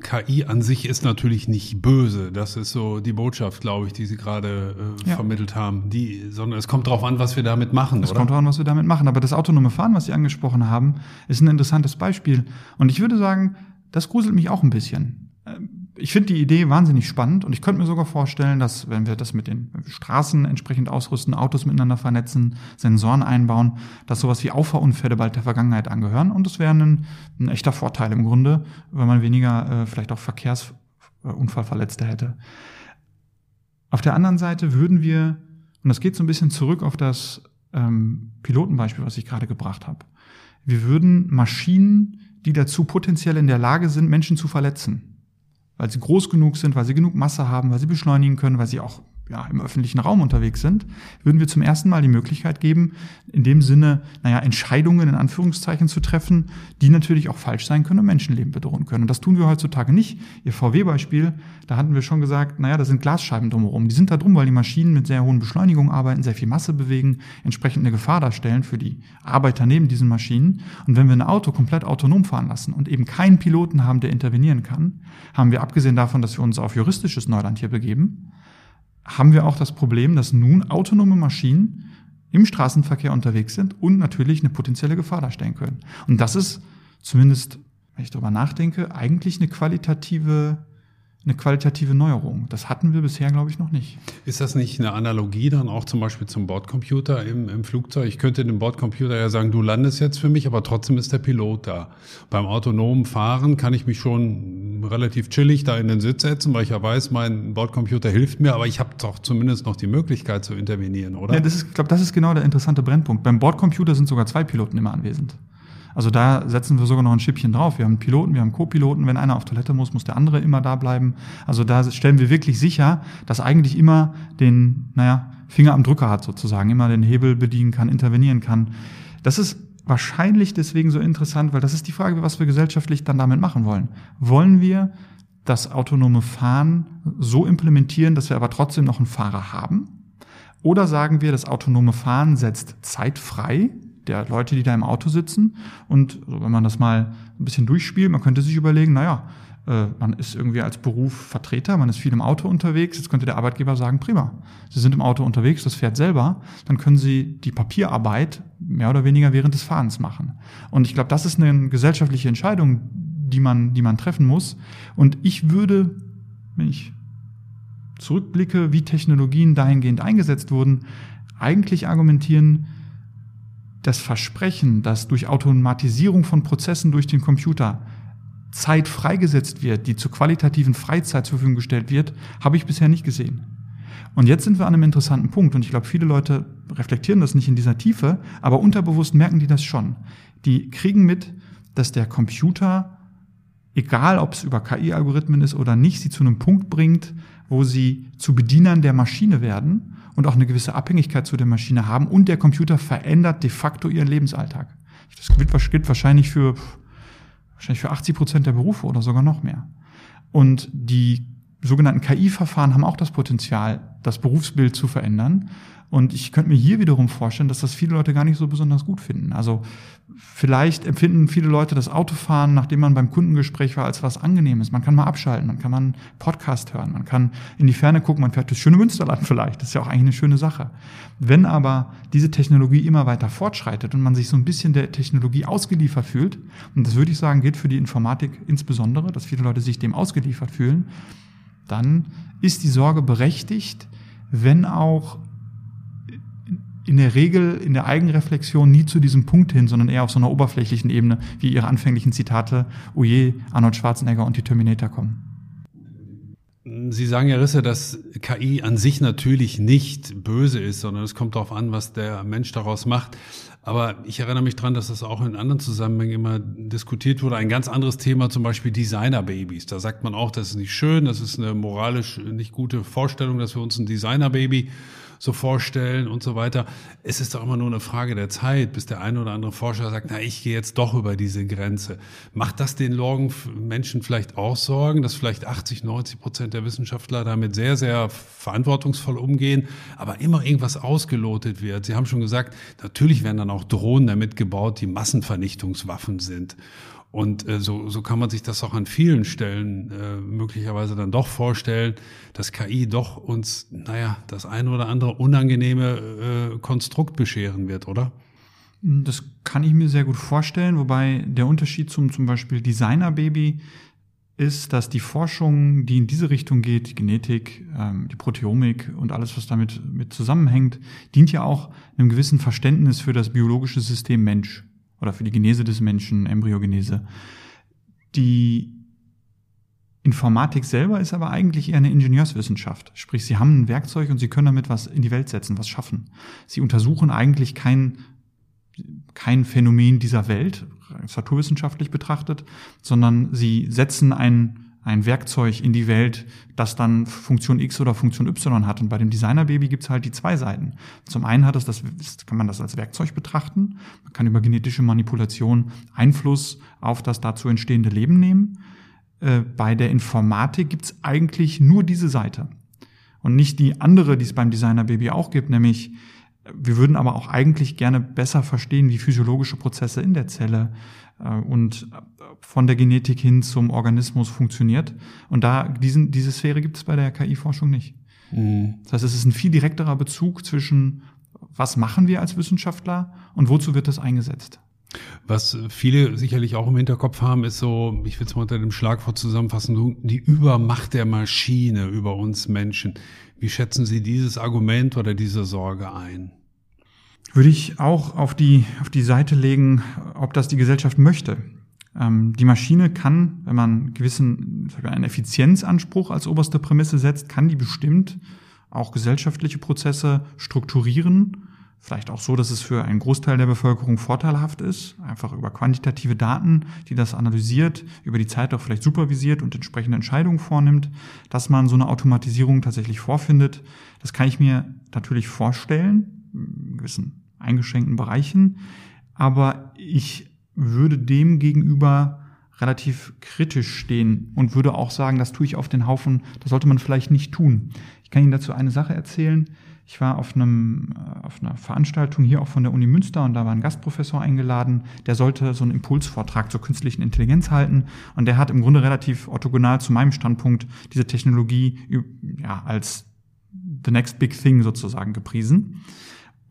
KI an sich ist natürlich nicht böse. Das ist so die Botschaft, glaube ich, die Sie gerade äh, ja. vermittelt haben. Die, sondern es kommt darauf an, was wir damit machen. Es oder? kommt darauf an, was wir damit machen. Aber das autonome Fahren, was Sie angesprochen haben, ist ein interessantes Beispiel. Und ich würde sagen, das gruselt mich auch ein bisschen. Ich finde die Idee wahnsinnig spannend und ich könnte mir sogar vorstellen, dass wenn wir das mit den Straßen entsprechend ausrüsten, Autos miteinander vernetzen, Sensoren einbauen, dass sowas wie Auffahrunfälle bald der Vergangenheit angehören und das wäre ein, ein, echter Vorteil im Grunde, weil man weniger äh, vielleicht auch Verkehrsunfallverletzte hätte. Auf der anderen Seite würden wir, und das geht so ein bisschen zurück auf das ähm, Pilotenbeispiel, was ich gerade gebracht habe, wir würden Maschinen, die dazu potenziell in der Lage sind, Menschen zu verletzen, weil sie groß genug sind, weil sie genug Masse haben, weil sie beschleunigen können, weil sie auch ja, im öffentlichen Raum unterwegs sind, würden wir zum ersten Mal die Möglichkeit geben, in dem Sinne, naja, Entscheidungen in Anführungszeichen zu treffen, die natürlich auch falsch sein können und Menschenleben bedrohen können. Und das tun wir heutzutage nicht. Ihr VW-Beispiel, da hatten wir schon gesagt, naja, da sind Glasscheiben drumherum. Die sind da drum, weil die Maschinen mit sehr hohen Beschleunigungen arbeiten, sehr viel Masse bewegen, entsprechend eine Gefahr darstellen für die Arbeiter neben diesen Maschinen. Und wenn wir ein Auto komplett autonom fahren lassen und eben keinen Piloten haben, der intervenieren kann, haben wir abgesehen davon, dass wir uns auf juristisches Neuland hier begeben, haben wir auch das Problem, dass nun autonome Maschinen im Straßenverkehr unterwegs sind und natürlich eine potenzielle Gefahr darstellen können. Und das ist zumindest, wenn ich darüber nachdenke, eigentlich eine qualitative eine qualitative Neuerung. Das hatten wir bisher, glaube ich, noch nicht. Ist das nicht eine Analogie dann auch zum Beispiel zum Bordcomputer im, im Flugzeug? Ich könnte dem Bordcomputer ja sagen, du landest jetzt für mich, aber trotzdem ist der Pilot da. Beim autonomen Fahren kann ich mich schon relativ chillig da in den Sitz setzen, weil ich ja weiß, mein Bordcomputer hilft mir, aber ich habe doch zumindest noch die Möglichkeit zu intervenieren, oder? Ja, das ist, ich glaube, das ist genau der interessante Brennpunkt. Beim Bordcomputer sind sogar zwei Piloten immer anwesend. Also da setzen wir sogar noch ein Schippchen drauf. Wir haben Piloten, wir haben Co-Piloten. Wenn einer auf Toilette muss, muss der andere immer da bleiben. Also da stellen wir wirklich sicher, dass eigentlich immer den, naja, Finger am Drücker hat sozusagen, immer den Hebel bedienen kann, intervenieren kann. Das ist wahrscheinlich deswegen so interessant, weil das ist die Frage, was wir gesellschaftlich dann damit machen wollen. Wollen wir das autonome Fahren so implementieren, dass wir aber trotzdem noch einen Fahrer haben? Oder sagen wir, das autonome Fahren setzt Zeit frei, der Leute, die da im Auto sitzen. Und wenn man das mal ein bisschen durchspielt, man könnte sich überlegen, naja, äh, man ist irgendwie als Beruf Vertreter, man ist viel im Auto unterwegs. Jetzt könnte der Arbeitgeber sagen, prima, Sie sind im Auto unterwegs, das fährt selber. Dann können Sie die Papierarbeit mehr oder weniger während des Fahrens machen. Und ich glaube, das ist eine gesellschaftliche Entscheidung, die man, die man treffen muss. Und ich würde, wenn ich zurückblicke, wie Technologien dahingehend eingesetzt wurden, eigentlich argumentieren, das Versprechen, dass durch Automatisierung von Prozessen durch den Computer Zeit freigesetzt wird, die zur qualitativen Freizeit zur Verfügung gestellt wird, habe ich bisher nicht gesehen. Und jetzt sind wir an einem interessanten Punkt und ich glaube, viele Leute reflektieren das nicht in dieser Tiefe, aber unterbewusst merken die das schon. Die kriegen mit, dass der Computer, egal ob es über KI-Algorithmen ist oder nicht, sie zu einem Punkt bringt, wo sie zu Bedienern der Maschine werden und auch eine gewisse Abhängigkeit zu der Maschine haben und der Computer verändert de facto ihren Lebensalltag. Das gilt wahrscheinlich für, wahrscheinlich für 80 Prozent der Berufe oder sogar noch mehr. Und die sogenannten KI-Verfahren haben auch das Potenzial, das Berufsbild zu verändern. Und ich könnte mir hier wiederum vorstellen, dass das viele Leute gar nicht so besonders gut finden. Also vielleicht empfinden viele Leute das Autofahren, nachdem man beim Kundengespräch war, als was Angenehmes. Man kann mal abschalten, man kann mal einen Podcast hören, man kann in die Ferne gucken, man fährt das schöne Münsterland *laughs* vielleicht. Das ist ja auch eigentlich eine schöne Sache. Wenn aber diese Technologie immer weiter fortschreitet und man sich so ein bisschen der Technologie ausgeliefert fühlt, und das würde ich sagen, gilt für die Informatik insbesondere, dass viele Leute sich dem ausgeliefert fühlen, dann ist die Sorge berechtigt, wenn auch in der Regel in der Eigenreflexion nie zu diesem Punkt hin, sondern eher auf so einer oberflächlichen Ebene, wie ihre anfänglichen Zitate, oje, Arnold Schwarzenegger und die Terminator kommen. Sie sagen ja, Risse, dass KI an sich natürlich nicht böse ist, sondern es kommt darauf an, was der Mensch daraus macht. Aber ich erinnere mich dran, dass das auch in anderen Zusammenhängen immer diskutiert wurde. Ein ganz anderes Thema, zum Beispiel Designerbabys. Da sagt man auch, das ist nicht schön, das ist eine moralisch nicht gute Vorstellung, dass wir uns ein Designerbaby so vorstellen und so weiter. Es ist doch immer nur eine Frage der Zeit, bis der eine oder andere Forscher sagt, na, ich gehe jetzt doch über diese Grenze. Macht das den Menschen vielleicht auch Sorgen, dass vielleicht 80, 90 Prozent der Wissenschaftler damit sehr, sehr verantwortungsvoll umgehen, aber immer irgendwas ausgelotet wird? Sie haben schon gesagt, natürlich werden dann auch Drohnen damit gebaut, die Massenvernichtungswaffen sind. Und äh, so, so kann man sich das auch an vielen Stellen äh, möglicherweise dann doch vorstellen, dass KI doch uns, naja, das eine oder andere unangenehme äh, Konstrukt bescheren wird, oder? Das kann ich mir sehr gut vorstellen, wobei der Unterschied zum zum Beispiel Designer-Baby ist, dass die Forschung, die in diese Richtung geht, die Genetik, ähm, die Proteomik und alles, was damit mit zusammenhängt, dient ja auch einem gewissen Verständnis für das biologische System Mensch oder für die Genese des Menschen, Embryogenese. Die Informatik selber ist aber eigentlich eher eine Ingenieurswissenschaft. Sprich, sie haben ein Werkzeug und sie können damit was in die Welt setzen, was schaffen. Sie untersuchen eigentlich kein, kein Phänomen dieser Welt, naturwissenschaftlich betrachtet, sondern sie setzen ein ein Werkzeug in die Welt, das dann Funktion X oder Funktion Y hat. Und bei dem Designer-Baby gibt's halt die zwei Seiten. Zum einen hat es das, kann man das als Werkzeug betrachten. Man kann über genetische Manipulation Einfluss auf das dazu entstehende Leben nehmen. Äh, bei der Informatik gibt's eigentlich nur diese Seite. Und nicht die andere, die es beim Designer-Baby auch gibt, nämlich wir würden aber auch eigentlich gerne besser verstehen, wie physiologische Prozesse in der Zelle äh, und von der Genetik hin zum Organismus funktioniert. Und da diesen, diese Sphäre gibt es bei der KI-Forschung nicht. Mhm. Das heißt, es ist ein viel direkterer Bezug zwischen, was machen wir als Wissenschaftler und wozu wird das eingesetzt. Was viele sicherlich auch im Hinterkopf haben, ist so, ich will es mal unter dem Schlagwort zusammenfassen, die Übermacht der Maschine über uns Menschen. Wie schätzen Sie dieses Argument oder diese Sorge ein? Würde ich auch auf die, auf die Seite legen, ob das die Gesellschaft möchte. Ähm, die Maschine kann, wenn man gewissen, einen Effizienzanspruch als oberste Prämisse setzt, kann die bestimmt auch gesellschaftliche Prozesse strukturieren Vielleicht auch so, dass es für einen Großteil der Bevölkerung vorteilhaft ist, einfach über quantitative Daten, die das analysiert, über die Zeit auch vielleicht supervisiert und entsprechende Entscheidungen vornimmt, dass man so eine Automatisierung tatsächlich vorfindet. Das kann ich mir natürlich vorstellen, gewissen eingeschränkten Bereichen, aber ich würde dem gegenüber relativ kritisch stehen und würde auch sagen, das tue ich auf den Haufen, das sollte man vielleicht nicht tun. Ich kann Ihnen dazu eine Sache erzählen. Ich war auf, einem, äh, auf einer Veranstaltung hier auch von der Uni Münster und da war ein Gastprofessor eingeladen, der sollte so einen Impulsvortrag zur künstlichen Intelligenz halten und der hat im Grunde relativ orthogonal zu meinem Standpunkt diese Technologie ja, als the next big thing sozusagen gepriesen.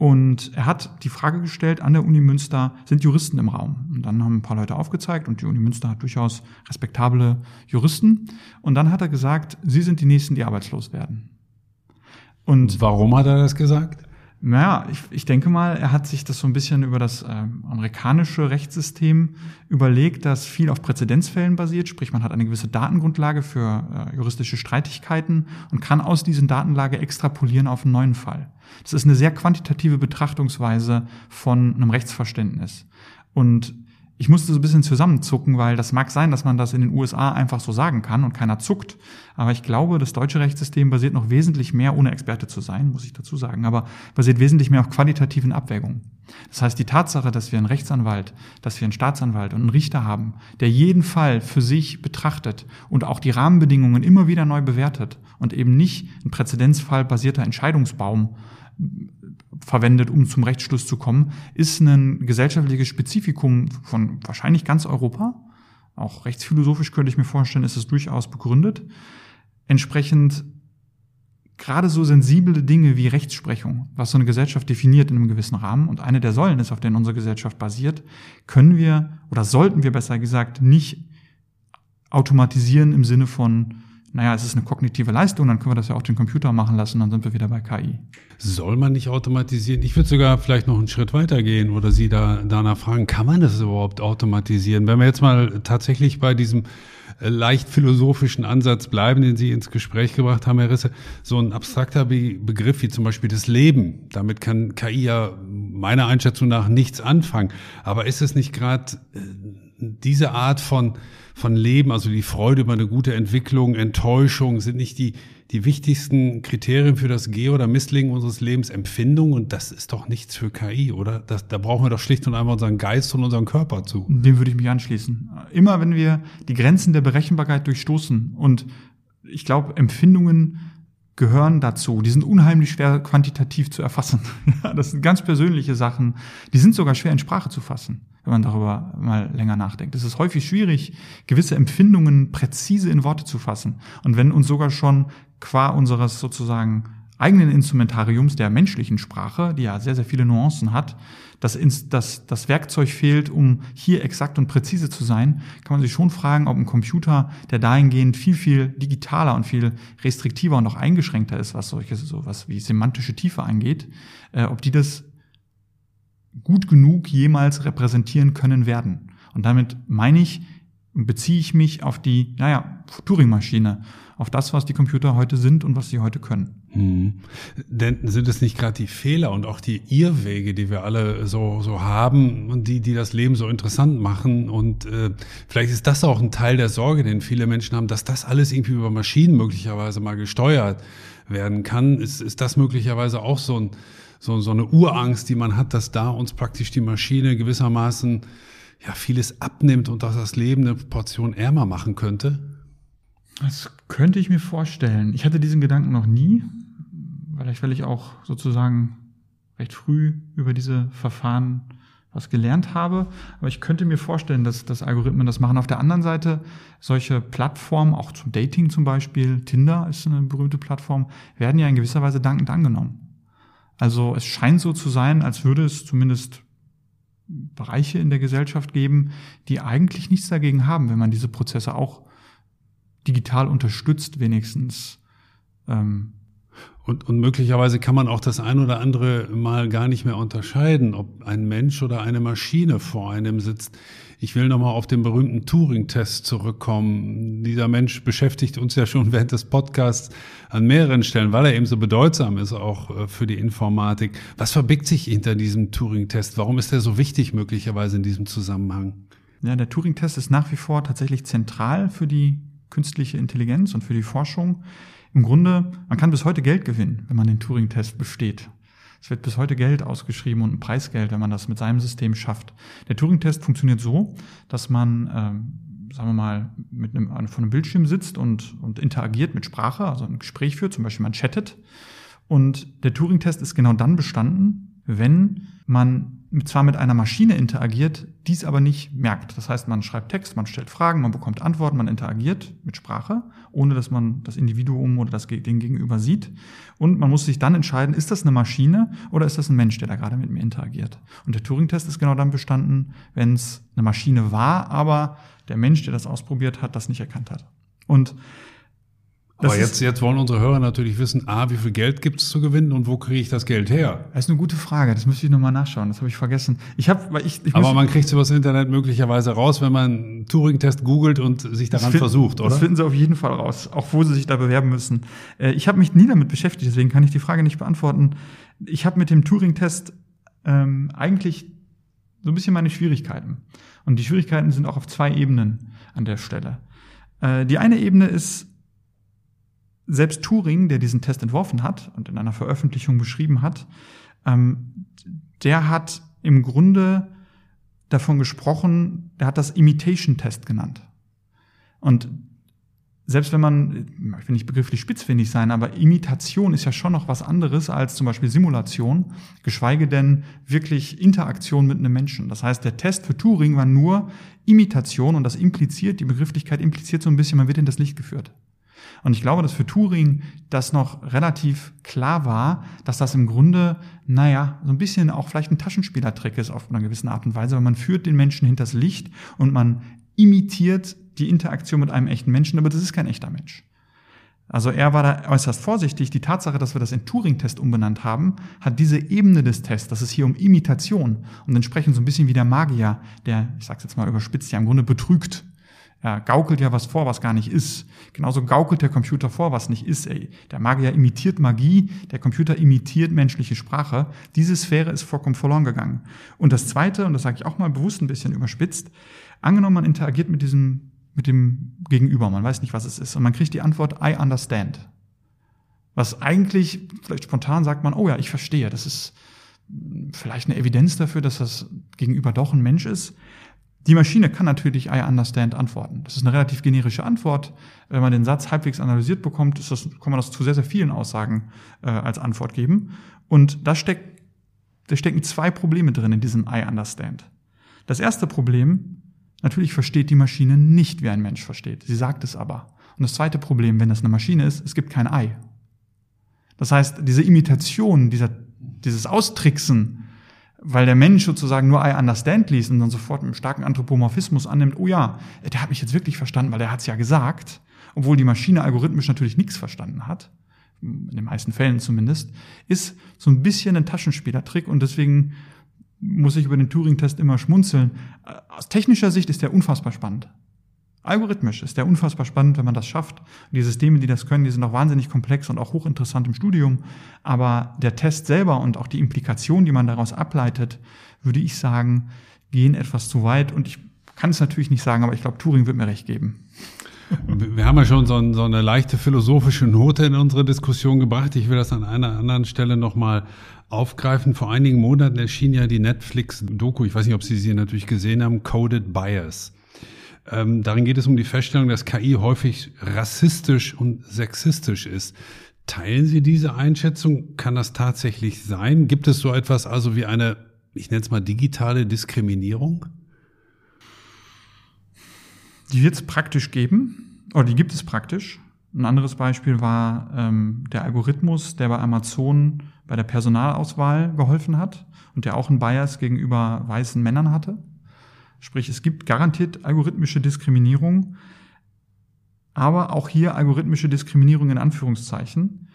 Und er hat die Frage gestellt an der Uni Münster, sind Juristen im Raum? Und dann haben ein paar Leute aufgezeigt und die Uni Münster hat durchaus respektable Juristen. Und dann hat er gesagt, sie sind die Nächsten, die arbeitslos werden. Und warum hat er das gesagt? Naja, ich, ich denke mal, er hat sich das so ein bisschen über das äh, amerikanische Rechtssystem überlegt, das viel auf Präzedenzfällen basiert, sprich man hat eine gewisse Datengrundlage für äh, juristische Streitigkeiten und kann aus diesen Datenlage extrapolieren auf einen neuen Fall. Das ist eine sehr quantitative Betrachtungsweise von einem Rechtsverständnis. Und ich musste so ein bisschen zusammenzucken, weil das mag sein, dass man das in den USA einfach so sagen kann und keiner zuckt. Aber ich glaube, das deutsche Rechtssystem basiert noch wesentlich mehr, ohne Experte zu sein, muss ich dazu sagen, aber basiert wesentlich mehr auf qualitativen Abwägungen. Das heißt, die Tatsache, dass wir einen Rechtsanwalt, dass wir einen Staatsanwalt und einen Richter haben, der jeden Fall für sich betrachtet und auch die Rahmenbedingungen immer wieder neu bewertet und eben nicht ein Präzedenzfall basierter Entscheidungsbaum verwendet, um zum Rechtsschluss zu kommen, ist ein gesellschaftliches Spezifikum von wahrscheinlich ganz Europa. Auch rechtsphilosophisch könnte ich mir vorstellen, ist es durchaus begründet. Entsprechend gerade so sensible Dinge wie Rechtsprechung, was so eine Gesellschaft definiert in einem gewissen Rahmen und eine der Säulen ist, auf denen unsere Gesellschaft basiert, können wir oder sollten wir besser gesagt nicht automatisieren im Sinne von naja, es ist eine kognitive Leistung, dann können wir das ja auch den Computer machen lassen, dann sind wir wieder bei KI. Soll man nicht automatisieren? Ich würde sogar vielleicht noch einen Schritt weiter gehen oder Sie da danach fragen, kann man das überhaupt automatisieren? Wenn wir jetzt mal tatsächlich bei diesem äh, leicht philosophischen Ansatz bleiben, den Sie ins Gespräch gebracht haben, Herr Risse, so ein abstrakter Begriff wie zum Beispiel das Leben, damit kann KI ja meiner Einschätzung nach nichts anfangen. Aber ist es nicht gerade äh, diese Art von von Leben, also die Freude über eine gute Entwicklung, Enttäuschung, sind nicht die, die wichtigsten Kriterien für das Geh- oder Misslingen unseres Lebens Empfindung und das ist doch nichts für KI, oder? Das, da brauchen wir doch schlicht und einfach unseren Geist und unseren Körper zu. Dem würde ich mich anschließen. Immer wenn wir die Grenzen der Berechenbarkeit durchstoßen und ich glaube, Empfindungen gehören dazu. Die sind unheimlich schwer quantitativ zu erfassen. *laughs* das sind ganz persönliche Sachen. Die sind sogar schwer in Sprache zu fassen wenn man darüber mal länger nachdenkt. Es ist häufig schwierig, gewisse Empfindungen präzise in Worte zu fassen. Und wenn uns sogar schon qua unseres sozusagen eigenen Instrumentariums der menschlichen Sprache, die ja sehr, sehr viele Nuancen hat, das, das, das Werkzeug fehlt, um hier exakt und präzise zu sein, kann man sich schon fragen, ob ein Computer, der dahingehend viel, viel digitaler und viel restriktiver und auch eingeschränkter ist, was solche, sowas wie semantische Tiefe angeht, äh, ob die das gut genug jemals repräsentieren können werden. Und damit meine ich, beziehe ich mich auf die, naja, Turing-Maschine, auf das, was die Computer heute sind und was sie heute können. Hm. Denn sind es nicht gerade die Fehler und auch die Irrwege, die wir alle so, so haben und die, die das Leben so interessant machen? Und äh, vielleicht ist das auch ein Teil der Sorge, den viele Menschen haben, dass das alles irgendwie über Maschinen möglicherweise mal gesteuert werden kann. Ist, ist das möglicherweise auch so ein so, so eine Urangst, die man hat, dass da uns praktisch die Maschine gewissermaßen ja vieles abnimmt und dass das Leben eine Portion ärmer machen könnte? Das könnte ich mir vorstellen. Ich hatte diesen Gedanken noch nie, vielleicht weil ich auch sozusagen recht früh über diese Verfahren was gelernt habe. Aber ich könnte mir vorstellen, dass, dass Algorithmen das machen. Auf der anderen Seite, solche Plattformen, auch zum Dating zum Beispiel, Tinder ist eine berühmte Plattform, werden ja in gewisser Weise dankend angenommen. Also es scheint so zu sein, als würde es zumindest Bereiche in der Gesellschaft geben, die eigentlich nichts dagegen haben, wenn man diese Prozesse auch digital unterstützt, wenigstens. Ähm, und, und möglicherweise kann man auch das ein oder andere Mal gar nicht mehr unterscheiden, ob ein Mensch oder eine Maschine vor einem sitzt. Ich will nochmal auf den berühmten Turing-Test zurückkommen. Dieser Mensch beschäftigt uns ja schon während des Podcasts an mehreren Stellen, weil er eben so bedeutsam ist, auch äh, für die Informatik. Was verbirgt sich hinter diesem Turing-Test? Warum ist er so wichtig möglicherweise in diesem Zusammenhang? Ja, der Turing-Test ist nach wie vor tatsächlich zentral für die künstliche Intelligenz und für die Forschung. Im Grunde, man kann bis heute Geld gewinnen, wenn man den Turing-Test besteht. Es wird bis heute Geld ausgeschrieben und ein Preisgeld, wenn man das mit seinem System schafft. Der Turing-Test funktioniert so, dass man, ähm, sagen wir mal, mit einem, von einem Bildschirm sitzt und, und interagiert mit Sprache, also ein Gespräch führt, zum Beispiel man chattet. Und der Turing-Test ist genau dann bestanden, wenn man zwar mit einer Maschine interagiert, dies aber nicht merkt. Das heißt, man schreibt Text, man stellt Fragen, man bekommt Antworten, man interagiert mit Sprache, ohne dass man das Individuum oder das den Gegenüber sieht. Und man muss sich dann entscheiden, ist das eine Maschine oder ist das ein Mensch, der da gerade mit mir interagiert. Und der Turing-Test ist genau dann bestanden, wenn es eine Maschine war, aber der Mensch, der das ausprobiert hat, das nicht erkannt hat. Und aber jetzt, jetzt wollen unsere Hörer natürlich wissen, A, wie viel Geld gibt es zu gewinnen und wo kriege ich das Geld her? Das ist eine gute Frage, das müsste ich nochmal nachschauen, das habe ich vergessen. Ich hab, weil ich, ich Aber man kriegt es übers Internet möglicherweise raus, wenn man Turing-Test googelt und sich daran find, versucht, oder? Das finden Sie auf jeden Fall raus, auch wo Sie sich da bewerben müssen. Äh, ich habe mich nie damit beschäftigt, deswegen kann ich die Frage nicht beantworten. Ich habe mit dem Turing-Test ähm, eigentlich so ein bisschen meine Schwierigkeiten. Und die Schwierigkeiten sind auch auf zwei Ebenen an der Stelle. Äh, die eine Ebene ist, selbst Turing, der diesen Test entworfen hat und in einer Veröffentlichung beschrieben hat, ähm, der hat im Grunde davon gesprochen, der hat das Imitation-Test genannt. Und selbst wenn man, ich will nicht begrifflich spitzfindig sein, aber Imitation ist ja schon noch was anderes als zum Beispiel Simulation, geschweige denn wirklich Interaktion mit einem Menschen. Das heißt, der Test für Turing war nur Imitation und das impliziert, die Begrifflichkeit impliziert so ein bisschen, man wird in das Licht geführt. Und ich glaube, dass für Turing das noch relativ klar war, dass das im Grunde, naja, so ein bisschen auch vielleicht ein Taschenspielertrick ist auf einer gewissen Art und Weise, weil man führt den Menschen hinters Licht und man imitiert die Interaktion mit einem echten Menschen, aber das ist kein echter Mensch. Also er war da äußerst vorsichtig. Die Tatsache, dass wir das in Turing-Test umbenannt haben, hat diese Ebene des Tests, dass es hier um Imitation und entsprechend so ein bisschen wie der Magier, der, ich sag's jetzt mal überspitzt, ja im Grunde betrügt er gaukelt ja was vor, was gar nicht ist. Genauso gaukelt der Computer vor, was nicht ist. Ey. Der Magier imitiert Magie, der Computer imitiert menschliche Sprache. Diese Sphäre ist vollkommen verloren gegangen. Und das Zweite, und das sage ich auch mal bewusst ein bisschen überspitzt, angenommen, man interagiert mit diesem, mit dem Gegenüber, man weiß nicht, was es ist, und man kriegt die Antwort, I understand. Was eigentlich, vielleicht spontan sagt man, oh ja, ich verstehe, das ist vielleicht eine Evidenz dafür, dass das Gegenüber doch ein Mensch ist. Die Maschine kann natürlich I understand antworten. Das ist eine relativ generische Antwort. Wenn man den Satz halbwegs analysiert bekommt, das, kann man das zu sehr, sehr vielen Aussagen äh, als Antwort geben. Und da steckt, da stecken zwei Probleme drin in diesem I understand. Das erste Problem, natürlich versteht die Maschine nicht, wie ein Mensch versteht. Sie sagt es aber. Und das zweite Problem, wenn das eine Maschine ist, es gibt kein I. Das heißt, diese Imitation, dieser, dieses Austricksen weil der Mensch sozusagen nur I understand liest und dann sofort mit einem starken Anthropomorphismus annimmt, oh ja, der hat mich jetzt wirklich verstanden, weil der hat es ja gesagt, obwohl die Maschine algorithmisch natürlich nichts verstanden hat, in den meisten Fällen zumindest, ist so ein bisschen ein Taschenspielertrick und deswegen muss ich über den Turing-Test immer schmunzeln. Aus technischer Sicht ist der unfassbar spannend. Algorithmisch ist der unfassbar spannend, wenn man das schafft. Die Systeme, die das können, die sind auch wahnsinnig komplex und auch hochinteressant im Studium. Aber der Test selber und auch die Implikationen, die man daraus ableitet, würde ich sagen, gehen etwas zu weit. Und ich kann es natürlich nicht sagen, aber ich glaube, Turing wird mir recht geben. Wir haben ja schon so, ein, so, eine leichte philosophische Note in unsere Diskussion gebracht. Ich will das an einer anderen Stelle nochmal aufgreifen. Vor einigen Monaten erschien ja die Netflix-Doku, ich weiß nicht, ob Sie sie natürlich gesehen haben, Coded Bias. Ähm, darin geht es um die Feststellung, dass KI häufig rassistisch und sexistisch ist. Teilen Sie diese Einschätzung? Kann das tatsächlich sein? Gibt es so etwas also wie eine, ich nenne es mal digitale Diskriminierung? Die wird es praktisch geben, oder die gibt es praktisch. Ein anderes Beispiel war ähm, der Algorithmus, der bei Amazon bei der Personalauswahl geholfen hat und der auch einen Bias gegenüber weißen Männern hatte. Sprich, es gibt garantiert algorithmische Diskriminierung, aber auch hier algorithmische Diskriminierung in Anführungszeichen.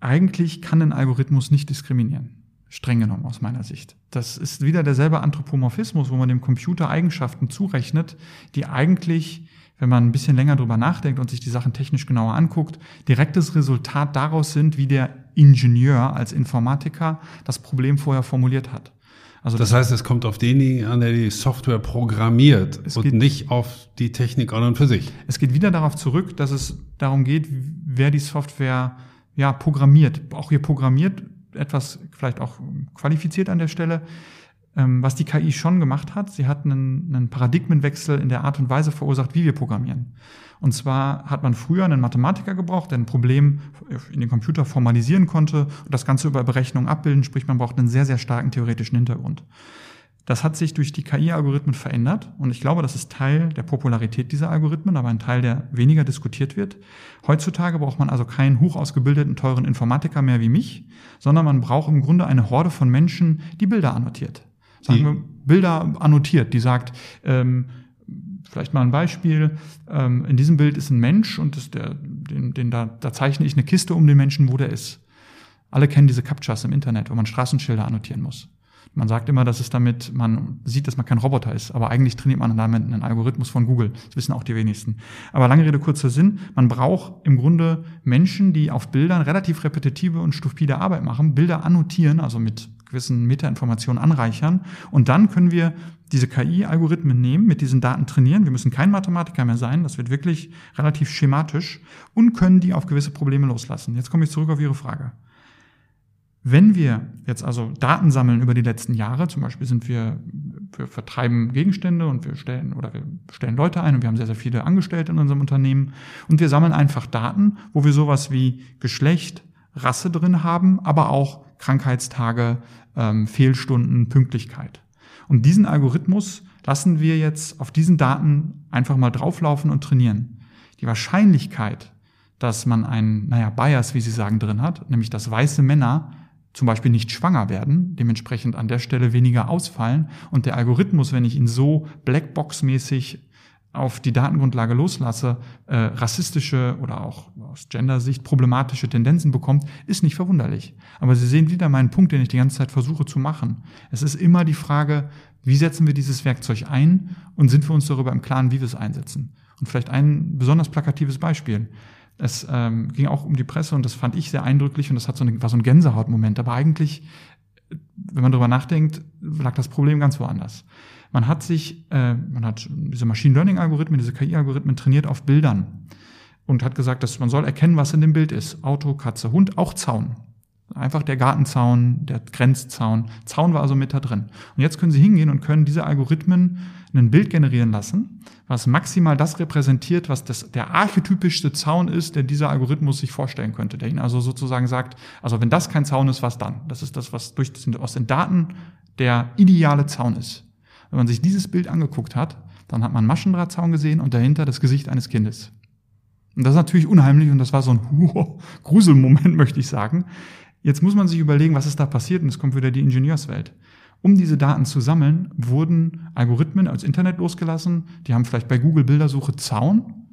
Eigentlich kann ein Algorithmus nicht diskriminieren. Streng genommen aus meiner Sicht. Das ist wieder derselbe Anthropomorphismus, wo man dem Computer Eigenschaften zurechnet, die eigentlich, wenn man ein bisschen länger drüber nachdenkt und sich die Sachen technisch genauer anguckt, direktes Resultat daraus sind, wie der Ingenieur als Informatiker das Problem vorher formuliert hat. Also das heißt, es kommt auf denjenigen an, der die Software programmiert und geht, nicht auf die Technik an und für sich. Es geht wieder darauf zurück, dass es darum geht, wer die Software ja programmiert. Auch hier programmiert etwas vielleicht auch qualifiziert an der Stelle. Ähm, was die KI schon gemacht hat, sie hat einen, einen Paradigmenwechsel in der Art und Weise verursacht, wie wir programmieren. Und zwar hat man früher einen Mathematiker gebraucht, der ein Problem in den Computer formalisieren konnte und das Ganze über Berechnungen abbilden, sprich man braucht einen sehr, sehr starken theoretischen Hintergrund. Das hat sich durch die KI-Algorithmen verändert und ich glaube, das ist Teil der Popularität dieser Algorithmen, aber ein Teil, der weniger diskutiert wird. Heutzutage braucht man also keinen hochausgebildeten, teuren Informatiker mehr wie mich, sondern man braucht im Grunde eine Horde von Menschen, die Bilder annotiert. Sagen die, wir, Bilder annotiert, die sagt, ähm, Vielleicht mal ein Beispiel. Ähm, in diesem Bild ist ein Mensch und das der, den, den da, da zeichne ich eine Kiste um den Menschen, wo der ist. Alle kennen diese Captchas im Internet, wo man Straßenschilder annotieren muss. Man sagt immer, dass es damit, man sieht, dass man kein Roboter ist, aber eigentlich trainiert man damit einen Algorithmus von Google. Das wissen auch die wenigsten. Aber lange Rede, kurzer Sinn. Man braucht im Grunde Menschen, die auf Bildern relativ repetitive und stupide Arbeit machen, Bilder annotieren, also mit gewissen Metainformationen anreichern. Und dann können wir diese KI-Algorithmen nehmen, mit diesen Daten trainieren. Wir müssen kein Mathematiker mehr sein. Das wird wirklich relativ schematisch und können die auf gewisse Probleme loslassen. Jetzt komme ich zurück auf Ihre Frage. Wenn wir jetzt also Daten sammeln über die letzten Jahre, zum Beispiel sind wir, wir vertreiben Gegenstände und wir stellen oder wir stellen Leute ein und wir haben sehr, sehr viele Angestellte in unserem Unternehmen und wir sammeln einfach Daten, wo wir sowas wie Geschlecht, Rasse drin haben, aber auch Krankheitstage, ähm, Fehlstunden, Pünktlichkeit. Und diesen Algorithmus lassen wir jetzt auf diesen Daten einfach mal drauflaufen und trainieren. Die Wahrscheinlichkeit, dass man einen, naja, Bias, wie Sie sagen, drin hat, nämlich dass weiße Männer zum Beispiel nicht schwanger werden, dementsprechend an der Stelle weniger ausfallen und der Algorithmus, wenn ich ihn so Blackbox-mäßig auf die Datengrundlage loslasse, äh, rassistische oder auch aus Gender-Sicht problematische Tendenzen bekommt, ist nicht verwunderlich. Aber Sie sehen wieder meinen Punkt, den ich die ganze Zeit versuche zu machen. Es ist immer die Frage, wie setzen wir dieses Werkzeug ein und sind wir uns darüber im Klaren, wie wir es einsetzen. Und vielleicht ein besonders plakatives Beispiel. Es ähm, ging auch um die Presse und das fand ich sehr eindrücklich und das hat so eine, war so ein Gänsehautmoment. Aber eigentlich, wenn man darüber nachdenkt, lag das Problem ganz woanders. Man hat sich, äh, man hat diese Machine Learning Algorithmen, diese KI-Algorithmen trainiert auf Bildern und hat gesagt, dass man soll erkennen, was in dem Bild ist. Auto, Katze, Hund, auch Zaun. Einfach der Gartenzaun, der Grenzzaun. Zaun war also mit da drin. Und jetzt können Sie hingehen und können diese Algorithmen ein Bild generieren lassen, was maximal das repräsentiert, was das, der archetypischste Zaun ist, der dieser Algorithmus sich vorstellen könnte. Der Ihnen also sozusagen sagt, also wenn das kein Zaun ist, was dann? Das ist das, was durch, aus den Daten der ideale Zaun ist. Wenn man sich dieses Bild angeguckt hat, dann hat man Maschendrahtzaun gesehen und dahinter das Gesicht eines Kindes. Und das ist natürlich unheimlich und das war so ein *laughs* Gruselmoment, möchte ich sagen. Jetzt muss man sich überlegen, was ist da passiert und es kommt wieder die Ingenieurswelt. Um diese Daten zu sammeln, wurden Algorithmen als Internet losgelassen. Die haben vielleicht bei Google Bildersuche Zaun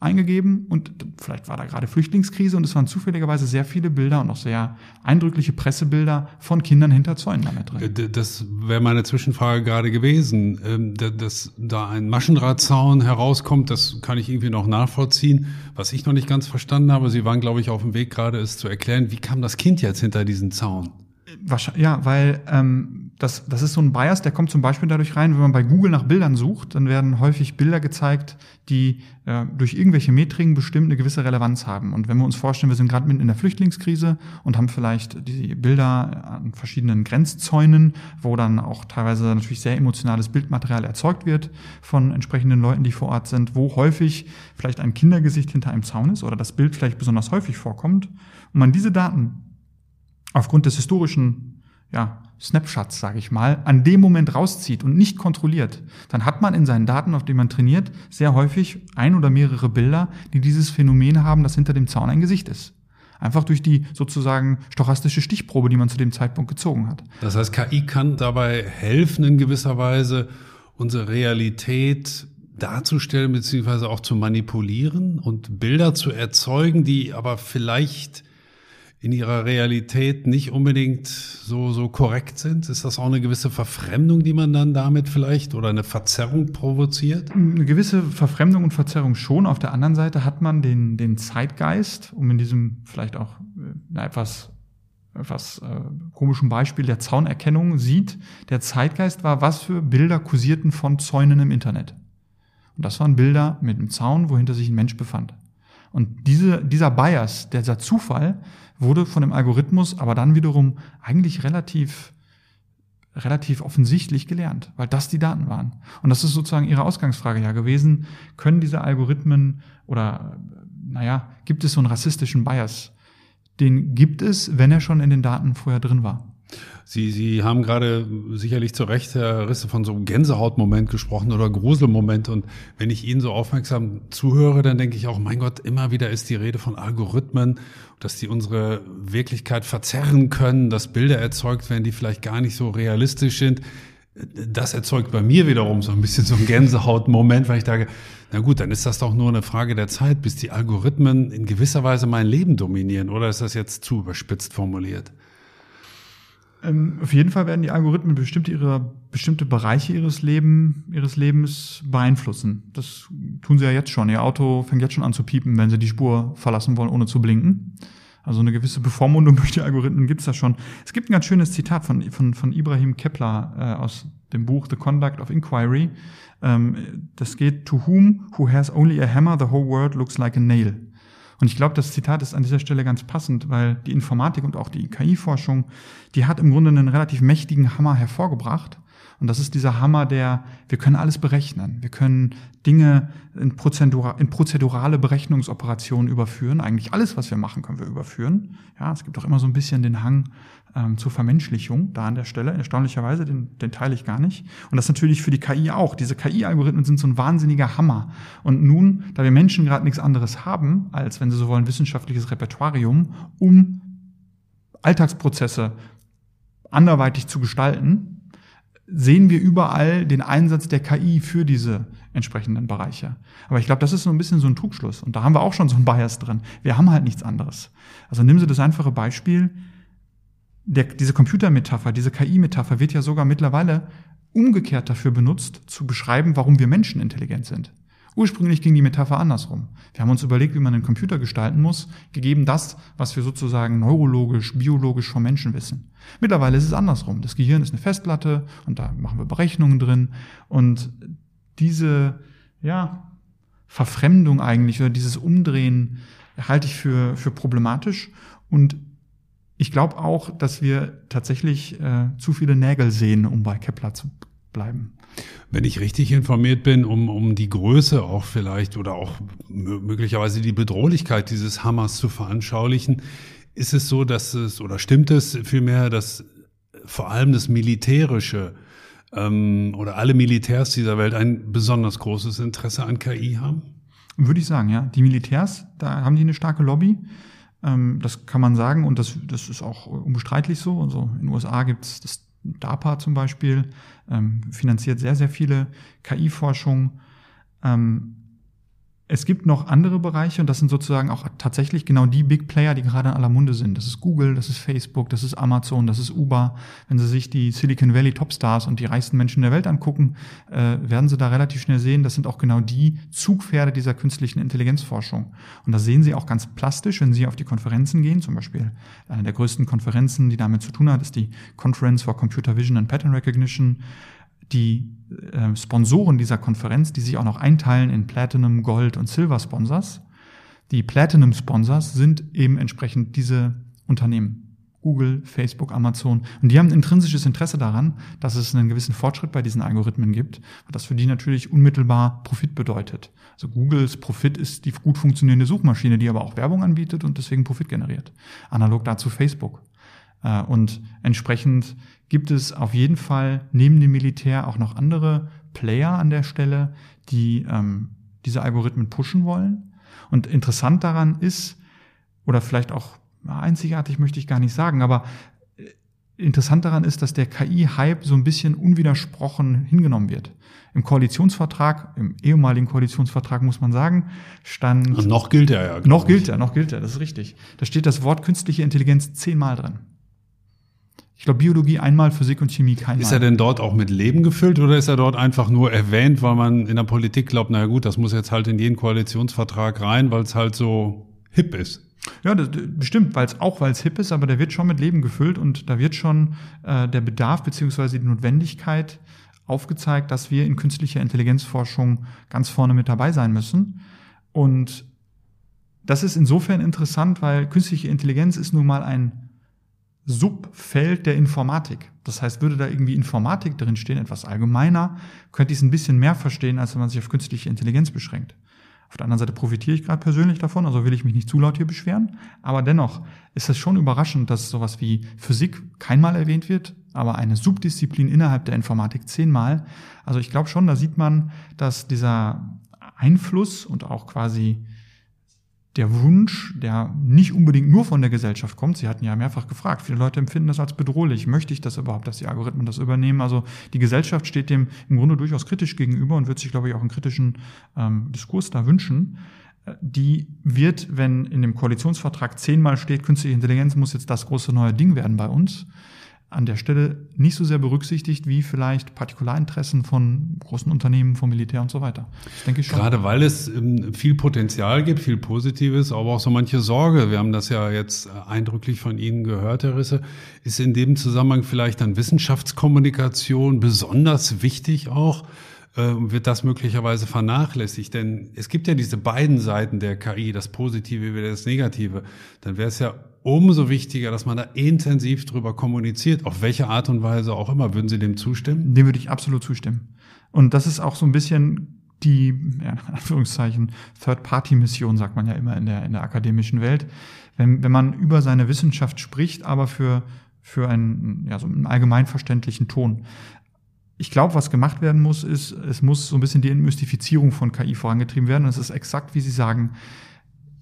eingegeben und vielleicht war da gerade Flüchtlingskrise und es waren zufälligerweise sehr viele Bilder und auch sehr eindrückliche Pressebilder von Kindern hinter Zäunen damit drin. Das wäre meine Zwischenfrage gerade gewesen. Ähm, dass da ein Maschendrahtzaun herauskommt, das kann ich irgendwie noch nachvollziehen. Was ich noch nicht ganz verstanden habe, Sie waren, glaube ich, auf dem Weg gerade, es zu erklären, wie kam das Kind jetzt hinter diesen Zaun? Ja, weil ähm, das, das ist so ein Bias, der kommt zum Beispiel dadurch rein, wenn man bei Google nach Bildern sucht, dann werden häufig Bilder gezeigt, die äh, durch irgendwelche Metriken bestimmt eine gewisse Relevanz haben. Und wenn wir uns vorstellen, wir sind gerade mitten in der Flüchtlingskrise und haben vielleicht die Bilder an verschiedenen Grenzzäunen, wo dann auch teilweise natürlich sehr emotionales Bildmaterial erzeugt wird von entsprechenden Leuten, die vor Ort sind, wo häufig vielleicht ein Kindergesicht hinter einem Zaun ist oder das Bild vielleicht besonders häufig vorkommt. Und man diese Daten aufgrund des historischen ja, Snapshots, sage ich mal, an dem Moment rauszieht und nicht kontrolliert, dann hat man in seinen Daten, auf denen man trainiert, sehr häufig ein oder mehrere Bilder, die dieses Phänomen haben, dass hinter dem Zaun ein Gesicht ist. Einfach durch die sozusagen stochastische Stichprobe, die man zu dem Zeitpunkt gezogen hat. Das heißt, KI kann dabei helfen, in gewisser Weise unsere Realität darzustellen, beziehungsweise auch zu manipulieren und Bilder zu erzeugen, die aber vielleicht in ihrer Realität nicht unbedingt so, so korrekt sind? Ist das auch eine gewisse Verfremdung, die man dann damit vielleicht oder eine Verzerrung provoziert? Eine gewisse Verfremdung und Verzerrung schon. Auf der anderen Seite hat man den, den Zeitgeist, um in diesem vielleicht auch na, etwas etwas äh, komischen Beispiel der Zaunerkennung sieht, der Zeitgeist war, was für Bilder kursierten von Zäunen im Internet. Und das waren Bilder mit einem Zaun, wohinter sich ein Mensch befand. Und diese, dieser Bias, dieser Zufall, wurde von dem Algorithmus aber dann wiederum eigentlich relativ relativ offensichtlich gelernt, weil das die Daten waren. Und das ist sozusagen Ihre Ausgangsfrage ja gewesen. Können diese Algorithmen oder, naja, gibt es so einen rassistischen Bias? Den gibt es, wenn er schon in den Daten vorher drin war. Sie, Sie haben gerade sicherlich zu Recht, Herr Risse, von so einem Gänsehautmoment gesprochen oder Gruselmoment. Und wenn ich Ihnen so aufmerksam zuhöre, dann denke ich auch, mein Gott, immer wieder ist die Rede von Algorithmen, dass die unsere Wirklichkeit verzerren können, dass Bilder erzeugt werden, die vielleicht gar nicht so realistisch sind. Das erzeugt bei mir wiederum so ein bisschen so einen Gänsehautmoment, weil ich sage, na gut, dann ist das doch nur eine Frage der Zeit, bis die Algorithmen in gewisser Weise mein Leben dominieren. Oder ist das jetzt zu überspitzt formuliert? Ähm, auf jeden Fall werden die Algorithmen bestimmte, ihre, bestimmte Bereiche ihres, Leben, ihres Lebens beeinflussen. Das tun sie ja jetzt schon. Ihr Auto fängt jetzt schon an zu piepen, wenn sie die Spur verlassen wollen, ohne zu blinken. Also eine gewisse Bevormundung *laughs* durch die Algorithmen gibt's da schon. Es gibt ein ganz schönes Zitat von, von, von Ibrahim Kepler äh, aus dem Buch The Conduct of Inquiry. Ähm, das geht, to whom who has only a hammer, the whole world looks like a nail. Und ich glaube, das Zitat ist an dieser Stelle ganz passend, weil die Informatik und auch die KI-Forschung, die hat im Grunde einen relativ mächtigen Hammer hervorgebracht. Und das ist dieser Hammer, der, wir können alles berechnen. Wir können Dinge in, Prozedura, in prozedurale Berechnungsoperationen überführen. Eigentlich alles, was wir machen, können wir überführen. Ja, es gibt auch immer so ein bisschen den Hang ähm, zur Vermenschlichung da an der Stelle. Erstaunlicherweise, den, den teile ich gar nicht. Und das natürlich für die KI auch. Diese KI-Algorithmen sind so ein wahnsinniger Hammer. Und nun, da wir Menschen gerade nichts anderes haben, als, wenn Sie so wollen, wissenschaftliches Repertorium, um Alltagsprozesse anderweitig zu gestalten, sehen wir überall den Einsatz der KI für diese entsprechenden Bereiche. Aber ich glaube, das ist so ein bisschen so ein Trugschluss. Und da haben wir auch schon so ein Bias drin. Wir haben halt nichts anderes. Also nehmen Sie das einfache Beispiel, der, diese Computermetapher, diese KI-Metapher wird ja sogar mittlerweile umgekehrt dafür benutzt, zu beschreiben, warum wir Menschen intelligent sind. Ursprünglich ging die Metapher andersrum. Wir haben uns überlegt, wie man einen Computer gestalten muss, gegeben das, was wir sozusagen neurologisch, biologisch vom Menschen wissen. Mittlerweile ist es andersrum. Das Gehirn ist eine Festplatte und da machen wir Berechnungen drin und diese, ja, Verfremdung eigentlich oder dieses Umdrehen halte ich für, für problematisch und ich glaube auch, dass wir tatsächlich äh, zu viele Nägel sehen, um bei Kepler zu bleiben. Wenn ich richtig informiert bin, um, um die Größe auch vielleicht oder auch möglicherweise die Bedrohlichkeit dieses Hammers zu veranschaulichen, ist es so, dass es oder stimmt es vielmehr, dass vor allem das Militärische ähm, oder alle Militärs dieser Welt ein besonders großes Interesse an KI haben? Würde ich sagen, ja. Die Militärs, da haben die eine starke Lobby. Ähm, das kann man sagen und das, das ist auch unbestreitlich so. Also in den USA gibt es das DARPA zum Beispiel, ähm, finanziert sehr, sehr viele KI-Forschung. Ähm, es gibt noch andere Bereiche und das sind sozusagen auch tatsächlich genau die Big Player, die gerade in aller Munde sind. Das ist Google, das ist Facebook, das ist Amazon, das ist Uber. Wenn Sie sich die Silicon Valley Topstars und die reichsten Menschen der Welt angucken, äh, werden Sie da relativ schnell sehen, das sind auch genau die Zugpferde dieser künstlichen Intelligenzforschung. Und das sehen Sie auch ganz plastisch, wenn Sie auf die Konferenzen gehen. Zum Beispiel eine der größten Konferenzen, die damit zu tun hat, ist die Conference for Computer Vision and Pattern Recognition die äh, Sponsoren dieser Konferenz, die sich auch noch einteilen in Platinum, Gold und Silver Sponsors. Die Platinum Sponsors sind eben entsprechend diese Unternehmen. Google, Facebook, Amazon. Und die haben ein intrinsisches Interesse daran, dass es einen gewissen Fortschritt bei diesen Algorithmen gibt, was für die natürlich unmittelbar Profit bedeutet. Also Googles Profit ist die gut funktionierende Suchmaschine, die aber auch Werbung anbietet und deswegen Profit generiert. Analog dazu Facebook. Äh, und entsprechend gibt es auf jeden Fall neben dem Militär auch noch andere Player an der Stelle, die ähm, diese Algorithmen pushen wollen. Und interessant daran ist, oder vielleicht auch einzigartig möchte ich gar nicht sagen, aber äh, interessant daran ist, dass der KI-Hype so ein bisschen unwidersprochen hingenommen wird. Im Koalitionsvertrag, im ehemaligen Koalitionsvertrag muss man sagen, stand. Und noch gilt er ja. Noch gilt er, noch gilt er, das ist richtig. Da steht das Wort künstliche Intelligenz zehnmal drin. Ich glaube, Biologie einmal, Physik und Chemie keinmal. Ist er denn dort auch mit Leben gefüllt oder ist er dort einfach nur erwähnt, weil man in der Politik glaubt, naja gut, das muss jetzt halt in jeden Koalitionsvertrag rein, weil es halt so hip ist? Ja, das, bestimmt, weil es auch weil es hip ist, aber der wird schon mit Leben gefüllt und da wird schon äh, der Bedarf beziehungsweise die Notwendigkeit aufgezeigt, dass wir in künstlicher Intelligenzforschung ganz vorne mit dabei sein müssen. Und das ist insofern interessant, weil künstliche Intelligenz ist nun mal ein Subfeld der Informatik. Das heißt, würde da irgendwie Informatik drin stehen, etwas allgemeiner, könnte ich es ein bisschen mehr verstehen, als wenn man sich auf künstliche Intelligenz beschränkt. Auf der anderen Seite profitiere ich gerade persönlich davon, also will ich mich nicht zu laut hier beschweren. Aber dennoch ist es schon überraschend, dass sowas wie Physik keinmal erwähnt wird, aber eine Subdisziplin innerhalb der Informatik zehnmal. Also ich glaube schon, da sieht man, dass dieser Einfluss und auch quasi der Wunsch, der nicht unbedingt nur von der Gesellschaft kommt. Sie hatten ja mehrfach gefragt. Viele Leute empfinden das als bedrohlich. Möchte ich das überhaupt, dass die Algorithmen das übernehmen? Also die Gesellschaft steht dem im Grunde durchaus kritisch gegenüber und wird sich, glaube ich, auch einen kritischen ähm, Diskurs da wünschen. Äh, die wird, wenn in dem Koalitionsvertrag zehnmal steht, künstliche Intelligenz muss jetzt das große neue Ding werden bei uns, an der Stelle nicht so sehr berücksichtigt wie vielleicht Partikularinteressen von großen Unternehmen, vom Militär und so weiter. Das denke ich schon. Gerade weil es ähm, viel Potenzial gibt, viel Positives, aber auch so manche Sorge. Wir haben das ja jetzt äh, eindrücklich von Ihnen gehört, Herr Risse. Ist in dem Zusammenhang vielleicht dann Wissenschaftskommunikation besonders wichtig auch? Äh, wird das möglicherweise vernachlässigt. Denn es gibt ja diese beiden Seiten der KI, das Positive wie das Negative. Dann wäre es ja umso wichtiger, dass man da intensiv drüber kommuniziert, auf welche Art und Weise auch immer. Würden Sie dem zustimmen? Dem würde ich absolut zustimmen. Und das ist auch so ein bisschen die, ja, in Anführungszeichen, Third-Party-Mission, sagt man ja immer in der, in der akademischen Welt. Wenn, wenn man über seine Wissenschaft spricht, aber für, für einen, ja, so einen allgemeinverständlichen Ton. Ich glaube, was gemacht werden muss, ist, es muss so ein bisschen die Entmystifizierung von KI vorangetrieben werden. Und es ist exakt, wie Sie sagen,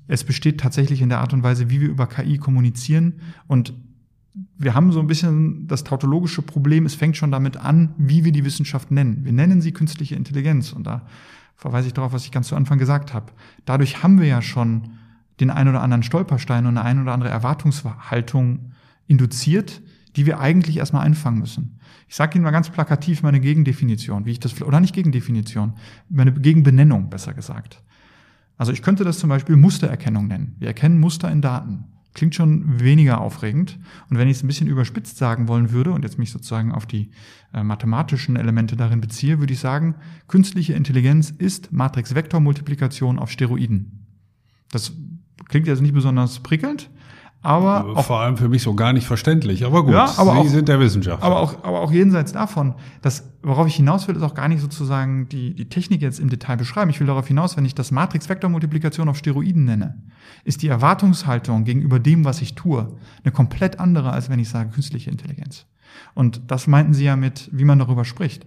es besteht tatsächlich in der Art und Weise, wie wir über KI kommunizieren. Und wir haben so ein bisschen das tautologische Problem, es fängt schon damit an, wie wir die Wissenschaft nennen. Wir nennen sie künstliche Intelligenz. Und da verweise ich darauf, was ich ganz zu Anfang gesagt habe. Dadurch haben wir ja schon den ein oder anderen Stolperstein und eine ein oder andere Erwartungshaltung induziert, die wir eigentlich erstmal einfangen müssen. Ich sage Ihnen mal ganz plakativ meine Gegendefinition, wie ich das, oder nicht Gegendefinition, meine Gegenbenennung, besser gesagt. Also ich könnte das zum Beispiel Mustererkennung nennen. Wir erkennen Muster in Daten. Klingt schon weniger aufregend. Und wenn ich es ein bisschen überspitzt sagen wollen würde und jetzt mich sozusagen auf die äh, mathematischen Elemente darin beziehe, würde ich sagen, künstliche Intelligenz ist Matrix-Vektor-Multiplikation auf Steroiden. Das klingt jetzt nicht besonders prickelnd, aber auch, vor allem für mich so gar nicht verständlich. Aber gut, ja, aber Sie auch, sind der Wissenschaftler. Aber auch, aber auch jenseits davon, das, worauf ich hinaus will, ist auch gar nicht sozusagen die, die Technik jetzt im Detail beschreiben. Ich will darauf hinaus, wenn ich das Matrix-Vektor-Multiplikation auf Steroiden nenne, ist die Erwartungshaltung gegenüber dem, was ich tue, eine komplett andere, als wenn ich sage künstliche Intelligenz. Und das meinten Sie ja mit, wie man darüber spricht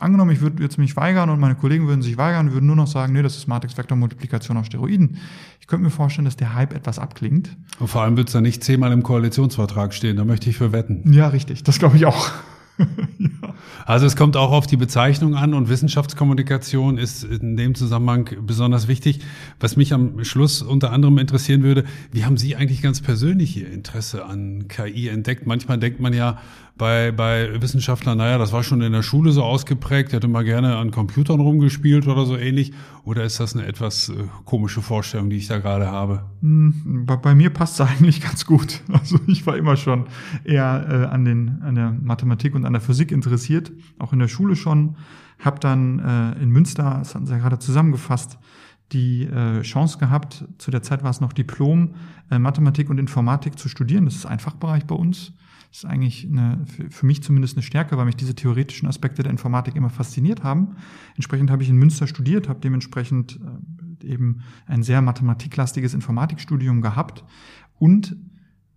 angenommen, ich würde jetzt mich weigern und meine Kollegen würden sich weigern, würden nur noch sagen, nee, das ist Matrix-Vektor-Multiplikation auf Steroiden. Ich könnte mir vorstellen, dass der Hype etwas abklingt. Und vor allem wird es da nicht zehnmal im Koalitionsvertrag stehen, da möchte ich für wetten. Ja, richtig, das glaube ich auch. *laughs* ja. Also es kommt auch auf die Bezeichnung an und Wissenschaftskommunikation ist in dem Zusammenhang besonders wichtig. Was mich am Schluss unter anderem interessieren würde, wie haben Sie eigentlich ganz persönlich Ihr Interesse an KI entdeckt? Manchmal denkt man ja, bei, bei Wissenschaftlern, naja, das war schon in der Schule so ausgeprägt, hat immer gerne an Computern rumgespielt oder so ähnlich. Oder ist das eine etwas äh, komische Vorstellung, die ich da gerade habe? Hm, bei, bei mir passt es *laughs* eigentlich ganz gut. Also ich war immer schon eher äh, an, den, an der Mathematik und an der Physik interessiert, auch in der Schule schon. Hab dann äh, in Münster, das hatten Sie ja gerade zusammengefasst, die äh, Chance gehabt, zu der Zeit war es noch Diplom, äh, Mathematik und Informatik zu studieren. Das ist ein Fachbereich bei uns. Das ist eigentlich eine, für mich zumindest eine Stärke, weil mich diese theoretischen Aspekte der Informatik immer fasziniert haben. Entsprechend habe ich in Münster studiert, habe dementsprechend äh, eben ein sehr mathematiklastiges Informatikstudium gehabt und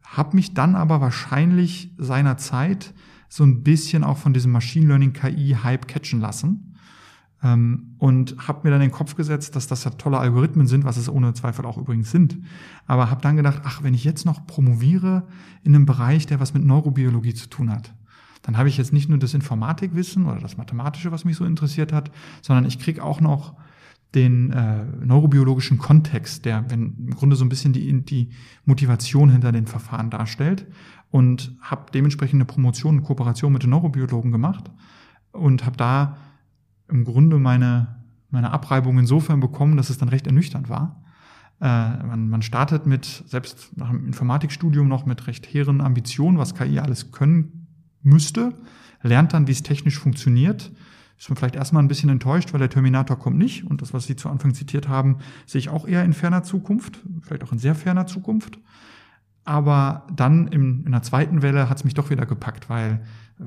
habe mich dann aber wahrscheinlich seiner Zeit so ein bisschen auch von diesem Machine Learning KI Hype catchen lassen Ähm, und habe mir dann den Kopf gesetzt, dass das ja tolle Algorithmen sind, was es ohne Zweifel auch übrigens sind. Aber habe dann gedacht, ach, wenn ich jetzt noch promoviere in einem Bereich, der was mit Neurobiologie zu tun hat, dann habe ich jetzt nicht nur das Informatikwissen oder das Mathematische, was mich so interessiert hat, sondern ich krieg auch noch den äh, neurobiologischen Kontext, der wenn, im Grunde so ein bisschen die, die Motivation hinter den Verfahren darstellt und habe dementsprechend eine Promotion in Kooperation mit den Neurobiologen gemacht und habe da im Grunde meine, meine Abreibung insofern bekommen, dass es dann recht ernüchternd war. Äh, man, man startet mit, selbst nach dem Informatikstudium noch mit recht hehren Ambitionen, was KI alles können müsste, lernt dann, wie es technisch funktioniert, ist man vielleicht erstmal ein bisschen enttäuscht, weil der Terminator kommt nicht. Und das, was Sie zu Anfang zitiert haben, sehe ich auch eher in ferner Zukunft, vielleicht auch in sehr ferner Zukunft. Aber dann in, in der zweiten Welle hat es mich doch wieder gepackt, weil äh,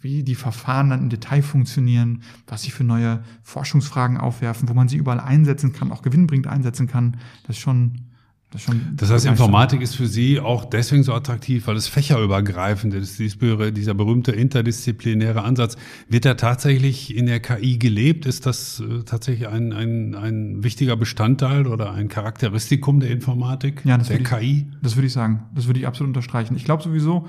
wie die Verfahren dann im Detail funktionieren, was sie für neue Forschungsfragen aufwerfen, wo man sie überall einsetzen kann, auch gewinnbringend einsetzen kann, das ist schon das, das, heißt, Informatik ist für Sie auch deswegen so attraktiv, weil es fächerübergreifend ist. Dieser berühmte interdisziplinäre Ansatz. Wird er tatsächlich in der KI gelebt? Ist das äh, tatsächlich ein, ein, ein wichtiger Bestandteil oder ein Charakteristikum der Informatik, ja, das der KI? Ich, das würde ich sagen. Das würde ich absolut unterstreichen. Ich glaube sowieso,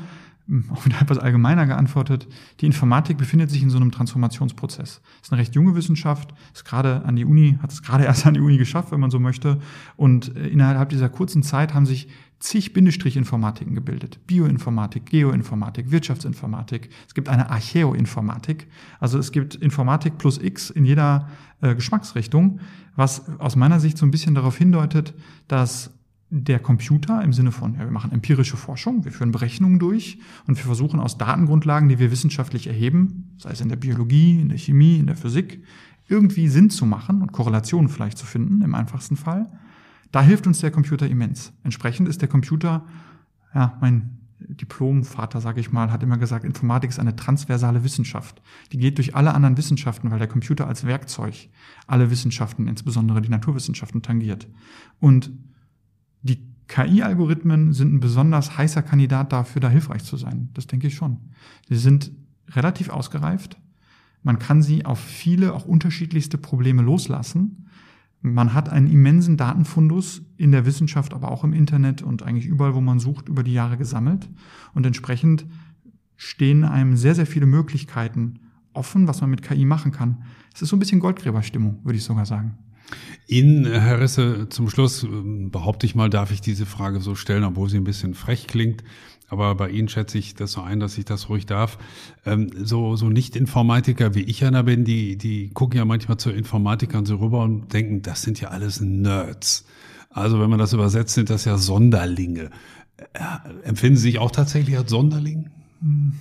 auch wieder etwas allgemeiner geantwortet, die Informatik befindet sich in so einem Transformationsprozess. Es ist eine recht junge Wissenschaft, ist gerade an die Uni, hat es gerade *laughs* erst an die Uni geschafft, wenn man so möchte. Und äh, innerhalb dieser kurzen Zeit haben sich zig Bindestrich-Informatiken gebildet. Bioinformatik, Geoinformatik, Wirtschaftsinformatik. Es gibt eine Archäoinformatik. Also es gibt Informatik plus X in jeder äh, Geschmacksrichtung, was aus meiner Sicht so ein bisschen darauf hindeutet, dass der Computer im Sinne von, ja, wir machen empirische Forschung, wir führen Berechnungen durch und wir versuchen aus Datengrundlagen, die wir wissenschaftlich erheben, sei es in der Biologie, in der Chemie, in der Physik, irgendwie Sinn zu machen und Korrelationen vielleicht zu finden, im einfachsten Fall. Da hilft uns der Computer immens. Entsprechend ist der Computer, ja, mein Diplomvater, sage ich mal, hat immer gesagt, Informatik ist eine transversale Wissenschaft. Die geht durch alle anderen Wissenschaften, weil der Computer als Werkzeug alle Wissenschaften, insbesondere die Naturwissenschaften, tangiert. Und die KI-Algorithmen sind ein besonders heißer Kandidat dafür, da hilfreich zu sein. Das denke ich schon. Sie sind relativ ausgereift. Man kann sie auf viele, auch unterschiedlichste Probleme loslassen. Man hat einen immensen Datenfundus in der Wissenschaft, aber auch im Internet und eigentlich überall, wo man sucht, über die Jahre gesammelt. Und entsprechend stehen einem sehr, sehr viele Möglichkeiten offen, was man mit KI machen kann. Es ist so ein bisschen Goldgräberstimmung, würde ich sogar sagen. Ihnen, Herr Risse, zum Schluss ähm, behaupte ich mal, darf ich diese Frage so stellen, obwohl sie ein bisschen frech klingt. Aber bei Ihnen schätze ich das so ein, dass ich das ruhig darf. Ähm, so, so Nicht-Informatiker wie ich einer bin, die, die gucken ja manchmal zu Informatikern so rüber und denken, das sind ja alles Nerds. Also wenn man das übersetzt, sind das ja Sonderlinge. Äh, empfinden Sie sich auch tatsächlich als Sonderling? Hm,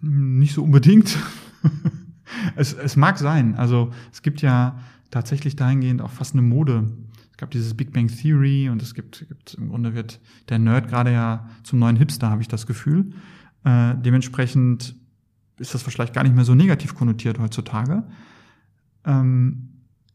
nicht so unbedingt. *laughs* es, es mag sein. Also es gibt ja tatsächlich dahingehend auch fast eine Mode. Es gab dieses Big Bang Theory und es gibt, gibt im Grunde wird der Nerd gerade ja zum neuen Hipster, habe ich das Gefühl. Äh, dementsprechend ist das vielleicht gar nicht mehr so negativ konnotiert heutzutage. Ähm,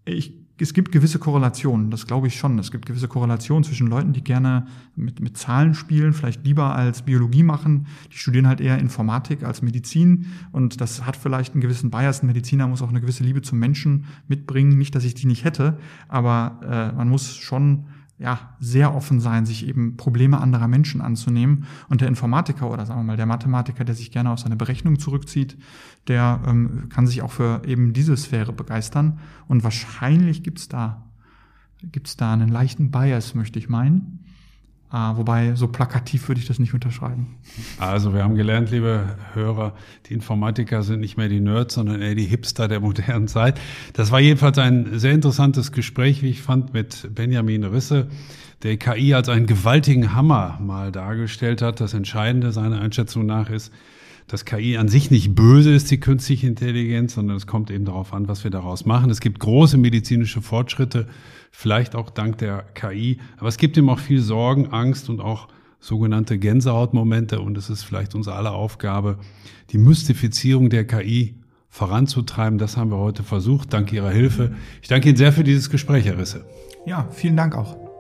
ich es gibt gewisse Korrelationen, das glaube ich schon. Es gibt gewisse Korrelationen zwischen Leuten, die gerne mit, mit Zahlen spielen, vielleicht lieber als Biologie machen. Die studieren halt eher Informatik als Medizin und das hat vielleicht einen gewissen Bias. Ein Mediziner muss auch eine gewisse Liebe zum Menschen mitbringen. Nicht, dass ich die nicht hätte, aber äh, man muss schon ja, sehr offen sein, sich eben Probleme anderer Menschen anzunehmen. Und der Informatiker oder sagen wir mal der Mathematiker, der sich gerne auf seine Berechnung zurückzieht, der ähm, kann sich auch für eben diese Sphäre begeistern. Und wahrscheinlich gibt's da, gibt's da einen leichten Bias, möchte ich meinen. Ah, wobei, so plakativ würde ich das nicht unterschreiben. Also wir haben gelernt, liebe Hörer, die Informatiker sind nicht mehr die Nerds, sondern eher die Hipster der modernen Zeit. Das war jedenfalls ein sehr interessantes Gespräch, wie ich fand, mit Benjamin Risse, der KI als einen gewaltigen Hammer mal dargestellt hat. Das Entscheidende seiner Einschätzung nach ist, dass KI an sich nicht böse ist, die künstliche Intelligenz, sondern es kommt eben darauf an, was wir daraus machen. Es gibt große medizinische Fortschritte, vielleicht auch dank der KI, aber es gibt eben auch viel Sorgen, Angst und auch sogenannte Gänsehautmomente und es ist vielleicht unsere aller Aufgabe, die Mystifizierung der KI voranzutreiben. Das haben wir heute versucht, dank Ihrer Hilfe. Ich danke Ihnen sehr für dieses Gespräch, Herr Risse. Ja, vielen Dank auch.